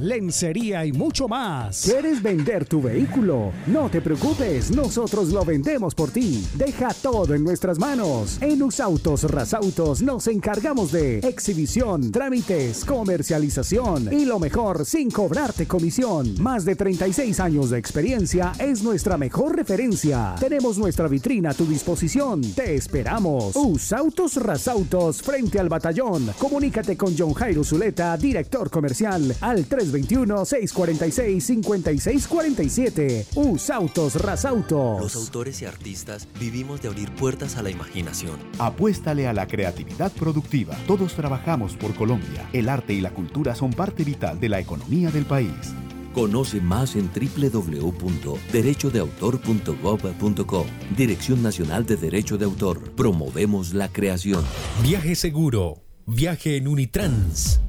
Lencería y mucho más. ¿Quieres vender tu vehículo? No te preocupes, nosotros lo vendemos por ti. Deja todo en nuestras manos. En Usautos Rasautos nos encargamos de exhibición, trámites, comercialización y lo mejor sin cobrarte comisión. Más de 36 años de experiencia es nuestra mejor referencia. Tenemos nuestra vitrina a tu disposición. Te esperamos. Usautos Rasautos frente al batallón. Comunícate con John Jairo Zuleta, director comercial, al 321-646-5647. Usautos Rasautos. Los autores y artistas vivimos de abrir puertas a la imaginación. Apuéstale a la creatividad productiva. Todos trabajamos por Colombia. El arte y la cultura son parte vital de la economía del país. Conoce más en www.derechodeautor.gov.co. Dirección Nacional de Derecho de Autor. Promovemos la creación. Viaje seguro. Viaje en Unitrans.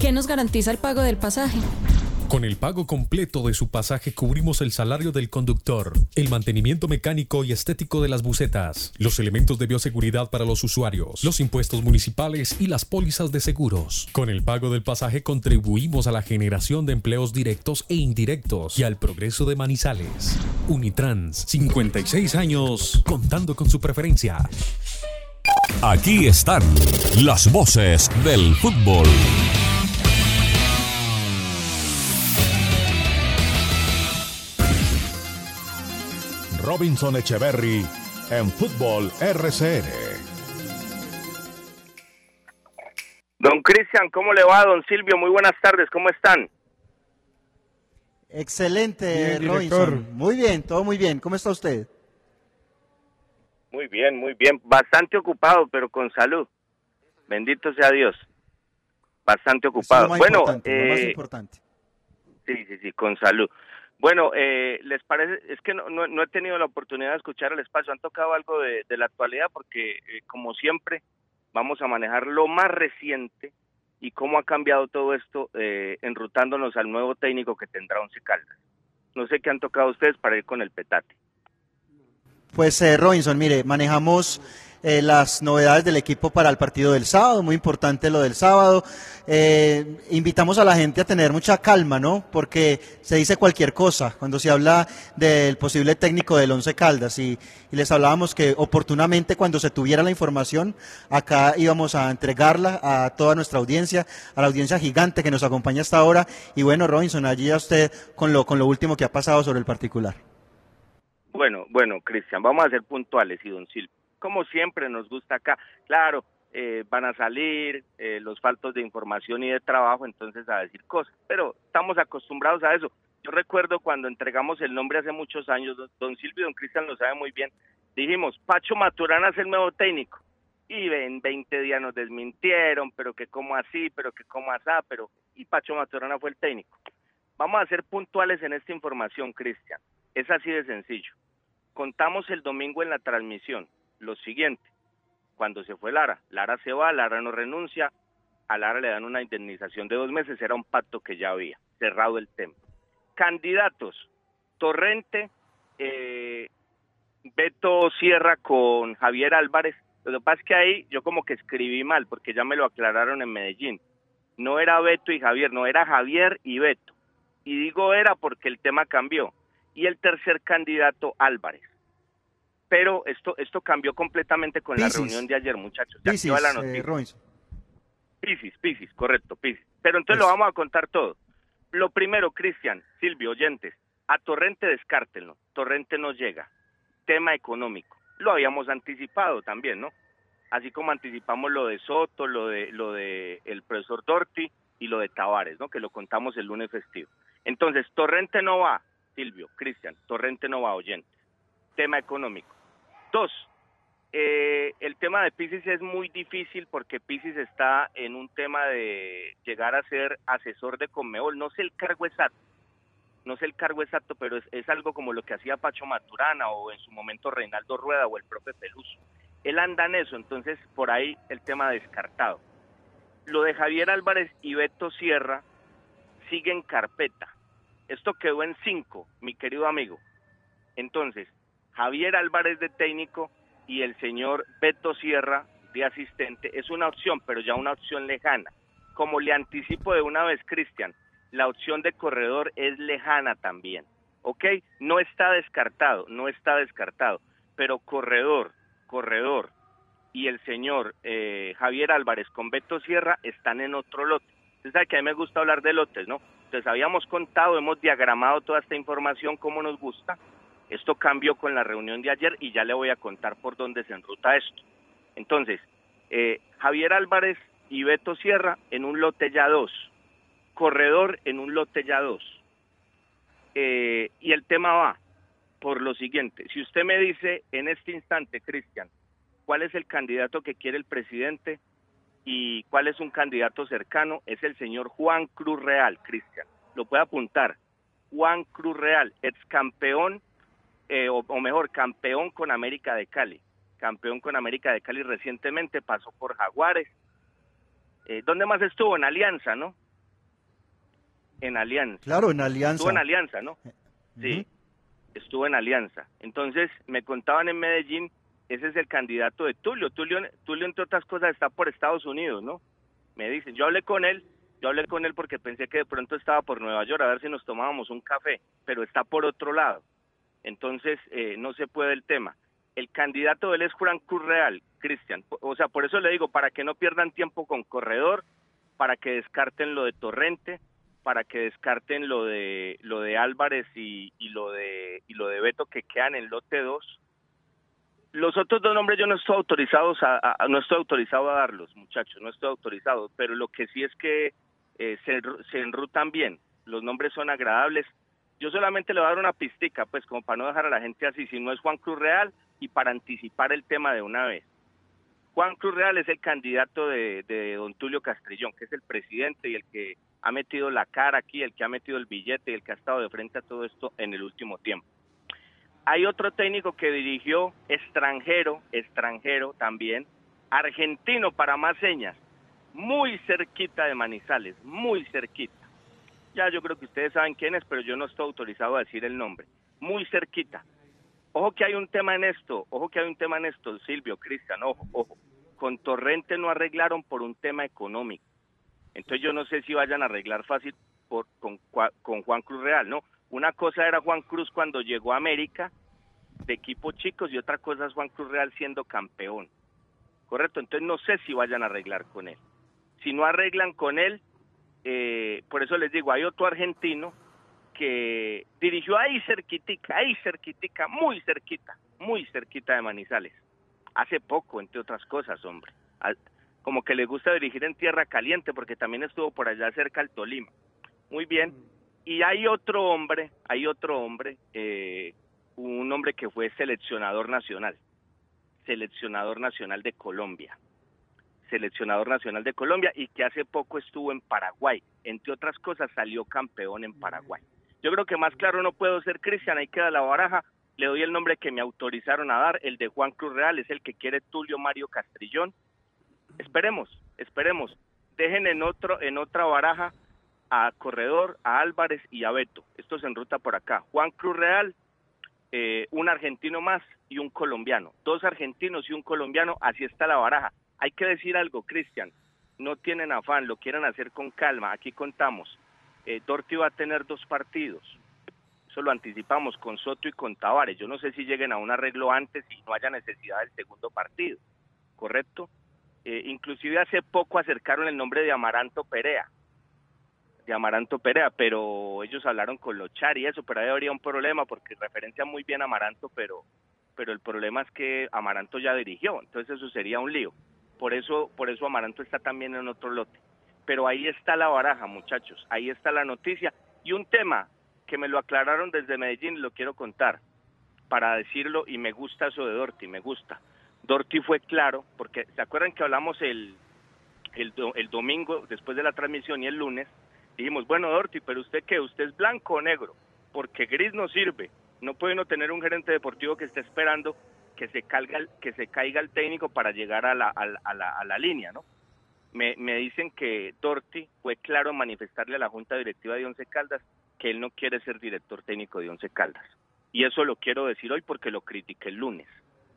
¿Qué nos garantiza el pago del pasaje? Con el pago completo de su pasaje cubrimos el salario del conductor, el mantenimiento mecánico y estético de las bucetas, los elementos de bioseguridad para los usuarios, los impuestos municipales y las pólizas de seguros. Con el pago del pasaje contribuimos a la generación de empleos directos e indirectos y al progreso de Manizales. Unitrans, 56 años, contando con su preferencia. Aquí están las voces del fútbol. Robinson Echeverry en Fútbol RCN. Don Cristian, ¿cómo le va? Don Silvio, muy buenas tardes, ¿cómo están? Excelente, Bien, Robinson. Muy bien, todo muy bien. ¿Cómo está usted? Muy bien, muy bien. Bastante ocupado, pero con salud. Bendito sea Dios. Bastante Eso es ocupado. lo más bueno, importante, lo más eh, importante. sí, sí, sí, con salud. Bueno, eh, les parece, es que no, no, he tenido la oportunidad de escuchar el espacio. Han tocado algo de, de la actualidad porque, eh, como siempre, vamos a manejar lo más reciente y cómo ha cambiado todo esto eh, enrutándonos al nuevo técnico que tendrá Once Caldas. No sé qué han tocado ustedes para ir con el petate. Pues eh, Robinson, mire, manejamos eh, las novedades del equipo para el partido del sábado, muy importante lo del sábado. Eh, invitamos a la gente a tener mucha calma, ¿no? Porque se dice cualquier cosa cuando se habla del posible técnico del Once Caldas y, y les hablábamos que oportunamente cuando se tuviera la información, acá íbamos a entregarla a toda nuestra audiencia, a la audiencia gigante que nos acompaña hasta ahora. Y bueno, Robinson, allí a usted con lo, con lo último que ha pasado sobre el particular. Bueno, bueno, Cristian, vamos a ser puntuales y don Silvio. Como siempre nos gusta acá, claro, eh, van a salir eh, los faltos de información y de trabajo, entonces a decir cosas, pero estamos acostumbrados a eso. Yo recuerdo cuando entregamos el nombre hace muchos años, don, Silvio y don Cristian lo sabe muy bien, dijimos, Pacho Maturana es el nuevo técnico. Y en 20 días nos desmintieron, pero que como así, pero que como asá, pero... Y Pacho Maturana fue el técnico. Vamos a ser puntuales en esta información, Cristian. Es así de sencillo. Contamos el domingo en la transmisión lo siguiente. Cuando se fue Lara, Lara se va, Lara no renuncia, a Lara le dan una indemnización de dos meses, era un pacto que ya había, cerrado el tema. Candidatos, Torrente, eh, Beto Sierra con Javier Álvarez. Lo que pasa es que ahí yo como que escribí mal, porque ya me lo aclararon en Medellín. No era Beto y Javier, no era Javier y Beto. Y digo era porque el tema cambió. Y el tercer candidato, Álvarez. Pero esto esto cambió completamente con Pisis. la reunión de ayer, muchachos. Ya Pisis, la eh, noticia. Robinson. Pisis, Pisis, correcto, Pisis. Pero entonces lo vamos a contar todo. Lo primero, Cristian, Silvio, oyentes, a Torrente descártenlo. Torrente no llega. Tema económico. Lo habíamos anticipado también, ¿no? Así como anticipamos lo de Soto, lo de lo de el profesor Dorti y lo de Tavares, ¿no? Que lo contamos el lunes festivo. Entonces, Torrente no va, Silvio, Cristian, Torrente no va, oyentes. Tema económico. Dos, eh, el tema de Pisis es muy difícil porque Pisis está en un tema de llegar a ser asesor de Conmebol. No sé el cargo exacto, no sé el cargo exacto, pero es, es algo como lo que hacía Pacho Maturana o en su momento Reinaldo Rueda o el profe Peluso. Él anda en eso, entonces por ahí el tema descartado. Lo de Javier Álvarez y Beto Sierra sigue en carpeta. Esto quedó en cinco, mi querido amigo. Entonces, Javier Álvarez de técnico y el señor Beto Sierra de asistente es una opción, pero ya una opción lejana. Como le anticipo de una vez, Cristian, la opción de corredor es lejana también. ¿Ok? No está descartado, no está descartado. Pero corredor, corredor y el señor eh, Javier Álvarez con Beto Sierra están en otro lote. Usted sabe que a mí me gusta hablar de lotes, ¿no? Entonces habíamos contado, hemos diagramado toda esta información como nos gusta. Esto cambió con la reunión de ayer y ya le voy a contar por dónde se enruta esto. Entonces, eh, Javier Álvarez y Beto Sierra en un lote ya dos. Corredor en un lote ya dos. Eh, y el tema va por lo siguiente. Si usted me dice en este instante, Cristian, cuál es el candidato que quiere el presidente y cuál es un candidato cercano, es el señor Juan Cruz Real, Cristian. Lo puede apuntar. Juan Cruz Real, ex campeón, eh, o, o mejor, campeón con América de Cali. Campeón con América de Cali recientemente, pasó por Jaguares. Eh, ¿Dónde más estuvo? En Alianza, ¿no? En Alianza. Claro, en Alianza. Estuvo en Alianza, ¿no? Sí, estuvo en Alianza. Entonces, me contaban en Medellín, ese es el candidato de Tulio. Tulio, Tulio entre otras cosas, está por Estados Unidos, ¿no? Me dicen, yo hablé con él, yo hablé con él porque pensé que de pronto estaba por Nueva York a ver si nos tomábamos un café, pero está por otro lado. Entonces, eh, no se puede el tema. El candidato de él es Juan Cruz Real, Cristian. O sea, por eso le digo, para que no pierdan tiempo con Corredor, para que descarten lo de Torrente, para que descarten lo de lo de Álvarez y, lo de y lo de Beto que quedan en lote 2. Los otros dos nombres yo no estoy autorizados a, no estoy autorizado a darlos, muchachos, no estoy autorizado, pero lo que sí es que eh, se, se enrutan bien, los nombres son agradables. Yo solamente le voy a dar una pistica, pues como para no dejar a la gente así, si no es Juan Cruz Real y para anticipar el tema de una vez. Juan Cruz Real es el candidato de, de don Tulio Castrillón, que es el presidente y el que ha metido la cara aquí, el que ha metido el billete y el que ha estado de frente a todo esto en el último tiempo. Hay otro técnico que dirigió extranjero, extranjero también, argentino para más señas, muy cerquita de Manizales, muy cerquita. Ya yo creo que ustedes saben quién es, pero yo no estoy autorizado a decir el nombre. Muy cerquita. ojo que hay un tema en esto, ojo que hay un tema en esto, Silvio, Cristian, ojo, ojo. Con Torrente no arreglaron por un tema económico. Entonces yo no sé si vayan a arreglar fácil con Juan Cruz Real, ¿no? Una cosa era Juan Cruz cuando llegó a América de equipos chicos y otra cosa es Juan Cruz Real siendo campeón. Correcto, entonces no sé si vayan a arreglar con él. Si no arreglan con él, eh, por eso les digo, hay otro argentino que dirigió ahí cerquitica, ahí cerquitica, muy cerquita, muy cerquita de Manizales. Hace poco, entre otras cosas, hombre. Como que le gusta dirigir en tierra caliente, porque también estuvo por allá cerca al Tolima. Muy bien. Y hay otro hombre, hay otro hombre, eh, un hombre que fue seleccionador nacional, seleccionador nacional de Colombia seleccionador nacional de Colombia y que hace poco estuvo en Paraguay. Entre otras cosas, salió campeón en Paraguay. Yo creo que más claro no puedo ser, Cristian, ahí queda la baraja. Le doy el nombre que me autorizaron a dar, el de Juan Cruz Real, es el que quiere Tulio Mario Castrillón. Esperemos, esperemos. Dejen en, otro, en otra baraja a Corredor, a Álvarez y a Beto. Esto se enruta por acá. Juan Cruz Real, eh, un argentino más y un colombiano. Dos argentinos y un colombiano, así está la baraja. Hay que decir algo, Cristian, no tienen afán, lo quieren hacer con calma. Aquí contamos, eh, va a tener dos partidos. Eso lo anticipamos con Soto y con Tavares. Yo no sé si lleguen a un arreglo antes y no haya necesidad del segundo partido, ¿correcto? Eh, inclusive hace poco acercaron el nombre de Amaranto Perea, de Amaranto Perea, pero ellos hablaron con Lochar y eso, pero ahí habría un problema porque referencia muy bien a Amaranto, pero, pero el problema es que Amaranto ya dirigió, entonces eso sería un lío. Por eso, por eso Amaranto está también en otro lote. Pero ahí está la baraja, muchachos, ahí está la noticia. Y un tema que me lo aclararon desde Medellín, lo quiero contar, para decirlo, y me gusta eso de Dorti, me gusta. Dorti fue claro, porque ¿se acuerdan que hablamos el, el, el domingo después de la transmisión y el lunes? Dijimos, bueno, Dorti, pero usted qué, usted es blanco o negro, porque gris no sirve. No puede uno tener un gerente deportivo que esté esperando que se caiga, que se caiga el técnico para llegar a la, a a la, línea, ¿no? Me, me, dicen que Torti fue claro en manifestarle a la Junta Directiva de Once Caldas que él no quiere ser director técnico de Once Caldas. Y eso lo quiero decir hoy porque lo critiqué el lunes.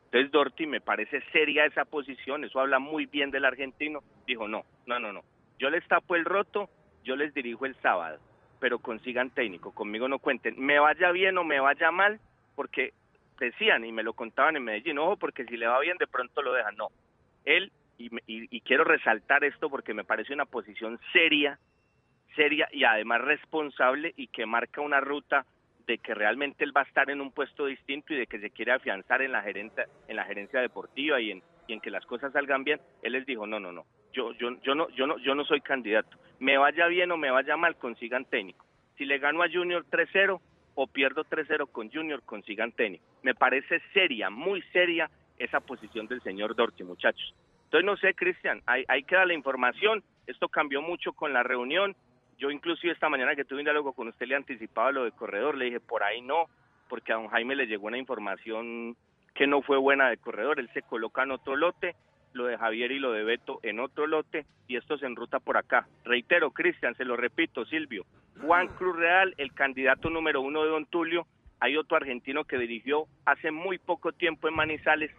Entonces Dorti me parece seria esa posición, eso habla muy bien del argentino. Dijo, no, no, no, no. Yo les tapo el roto, yo les dirijo el sábado, pero consigan técnico, conmigo no cuenten. Me vaya bien o me vaya mal, porque decían y me lo contaban en Medellín, ojo, porque si le va bien de pronto lo dejan. No, él, y, y, quiero resaltar esto porque me parece una posición seria, seria y además responsable y que marca una ruta de que realmente él va a estar en un puesto distinto y de que se quiere afianzar en la gerencia, en la gerencia deportiva y en, y en que las cosas salgan bien, él les dijo, no, no, no, yo, yo, yo no, yo no, yo no soy candidato. Me vaya bien o me vaya mal, consigan técnico. Si le gano a Junior 3-0, o pierdo 3-0 con Junior, consigan tenis. Me parece seria, muy seria esa posición del señor Dorti, muchachos. Entonces, no sé, Cristian, ahí, ahí, queda la información. Esto cambió mucho con la reunión. Yo inclusive esta mañana que tuve un diálogo con usted le anticipaba lo de corredor, le dije, por ahí no, porque a don Jaime le llegó una información que no fue buena de corredor. Él se coloca en otro lote, lo de Javier y lo de Beto en otro lote, y esto se enruta por acá. Reitero, Cristian, se lo repito, Silvio, Juan Cruz Real, el candidato número uno de Don Tulio. Hay otro argentino que dirigió hace muy poco tiempo en Manizales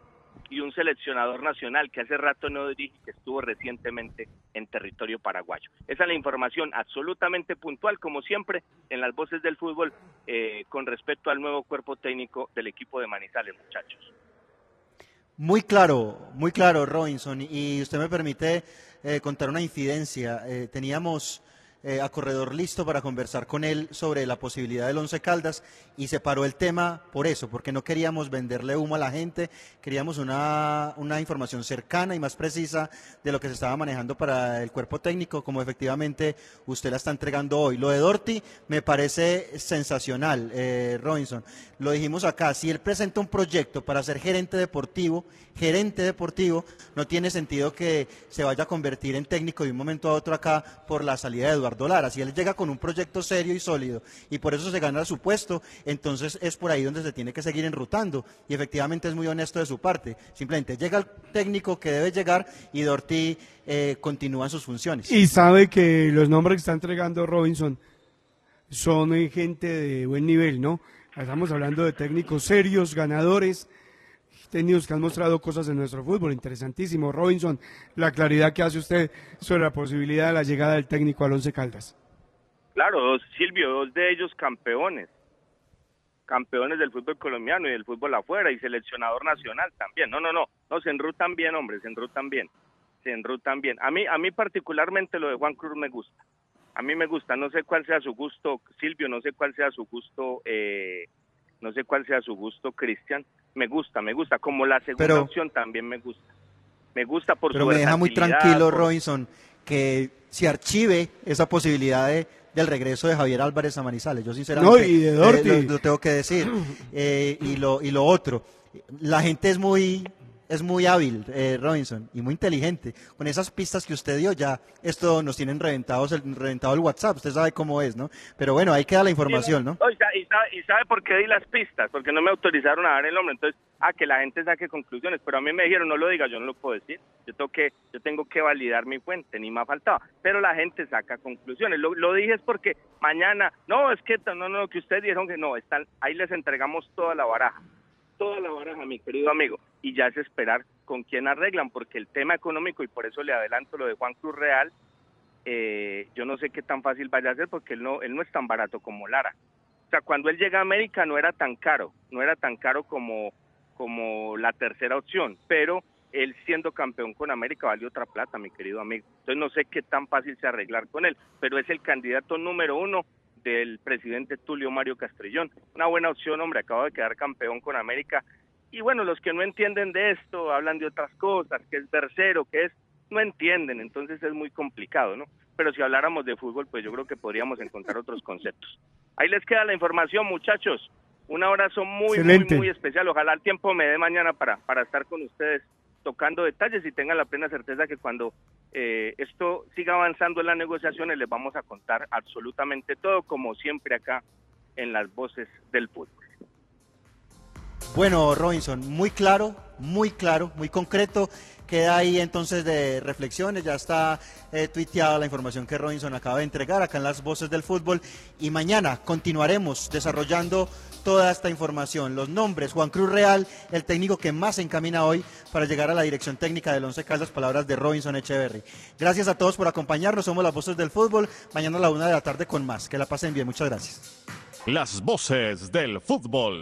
y un seleccionador nacional que hace rato no dirige, que estuvo recientemente en territorio paraguayo. Esa es la información absolutamente puntual, como siempre, en las voces del fútbol eh, con respecto al nuevo cuerpo técnico del equipo de Manizales, muchachos. Muy claro, muy claro, Robinson. Y usted me permite eh, contar una incidencia. Eh, teníamos eh, a Corredor listo para conversar con él sobre la posibilidad del Once Caldas y se paró el tema por eso, porque no queríamos venderle humo a la gente, queríamos una, una información cercana y más precisa de lo que se estaba manejando para el cuerpo técnico, como efectivamente usted la está entregando hoy. Lo de Dorti me parece sensacional, eh, Robinson. Lo dijimos acá, si él presenta un proyecto para ser gerente deportivo, gerente deportivo, no tiene sentido que se vaya a convertir en técnico de un momento a otro acá por la salida de Eduardo Eduardo Si él llega con un proyecto serio y sólido y por eso se gana su puesto, entonces es por ahí donde se tiene que seguir enrutando. Y efectivamente es muy honesto de su parte. Simplemente llega el técnico que debe llegar y Dorti eh, continúa sus funciones. Y sabe que los nombres que está entregando Robinson son gente de buen nivel, ¿no? Estamos hablando de técnicos serios, ganadores, técnicos que han mostrado cosas en nuestro fútbol. Interesantísimo. Robinson, la claridad que hace usted sobre la posibilidad de la llegada del técnico al Once Caldas. Claro, Silvio, dos de ellos campeones. Campeones del fútbol colombiano y del fútbol afuera y seleccionador nacional también. No, no, no. No, se enrutan bien, hombre, se enrutan bien. Se enrutan bien. A mí, a mí particularmente lo de Juan Cruz me gusta. A mí me gusta. No sé cuál sea su gusto, Silvio, no sé cuál sea su gusto, eh, no sé cuál sea su gusto, Cristian. Me gusta, me gusta. Como la segunda Pero- opción también me gusta. Me gusta por Pero su me deja muy tranquilo, por- Robinson, que se archive esa posibilidad de- del regreso de Javier Álvarez a Manizales. Yo sinceramente No, y de eh, lo tengo que decir. *clears throat* Eh, y, lo, y lo otro, la gente es muy es muy hábil, eh, Robinson, y muy inteligente. Con esas pistas que usted dio, ya esto nos tienen reventados el, reventado el WhatsApp. Usted sabe cómo es, ¿no? Pero bueno, ahí queda la información, ¿no? Y, sa- y sabe, y sabe por qué di las pistas, porque no me autorizaron a dar el nombre. Entonces, ah, que la gente saque conclusiones, pero a mí me dijeron, no lo diga, yo no lo puedo decir. Yo tengo que, yo tengo que validar mi fuente, ni más faltaba. Pero la gente saca conclusiones. Lo, lo dije es porque mañana, no, es que, no, no, que ustedes dijeron que no, están, ahí les entregamos toda la baraja. Toda la baraja, mi querido amigo. Y ya es esperar con quién arreglan, porque el tema económico, y por eso le adelanto lo de Juan Cruz Real, eh, yo no sé qué tan fácil vaya a ser porque él no, él no es tan barato como Lara. O sea, cuando él llega a América no era tan caro, no era tan caro como, como la tercera opción, pero él siendo campeón con América valió otra plata, mi querido amigo. Entonces no sé qué tan fácil sea arreglar con él, pero es el candidato número uno del presidente Tulio Mario Castrillón. Una buena opción, hombre, acaba de quedar campeón con América. Y bueno, los que no entienden de esto hablan de otras cosas, que es tercero, que es, no entienden, entonces es muy complicado, ¿no? Pero si habláramos de fútbol, pues yo creo que podríamos encontrar otros conceptos. Ahí les queda la información, muchachos. Un abrazo muy, Excelente. muy, muy especial. Ojalá el tiempo me dé mañana para, para estar con ustedes tocando detalles y tengan la plena certeza que cuando eh, esto siga avanzando en las negociaciones les vamos a contar absolutamente todo, como siempre acá en las voces del fútbol. Bueno, Robinson, muy claro, muy claro, muy concreto. Queda ahí entonces de reflexiones, ya está eh, tuiteada la información que Robinson acaba de entregar acá en las voces del fútbol y mañana continuaremos desarrollando toda esta información. Los nombres, Juan Cruz Real, el técnico que más se encamina hoy para llegar a la dirección técnica del Once Caldas, palabras de Robinson Echeverry. Gracias a todos por acompañarnos, somos las voces del fútbol, mañana a la una de la tarde con más. Que la pasen bien, muchas gracias. Las voces del fútbol.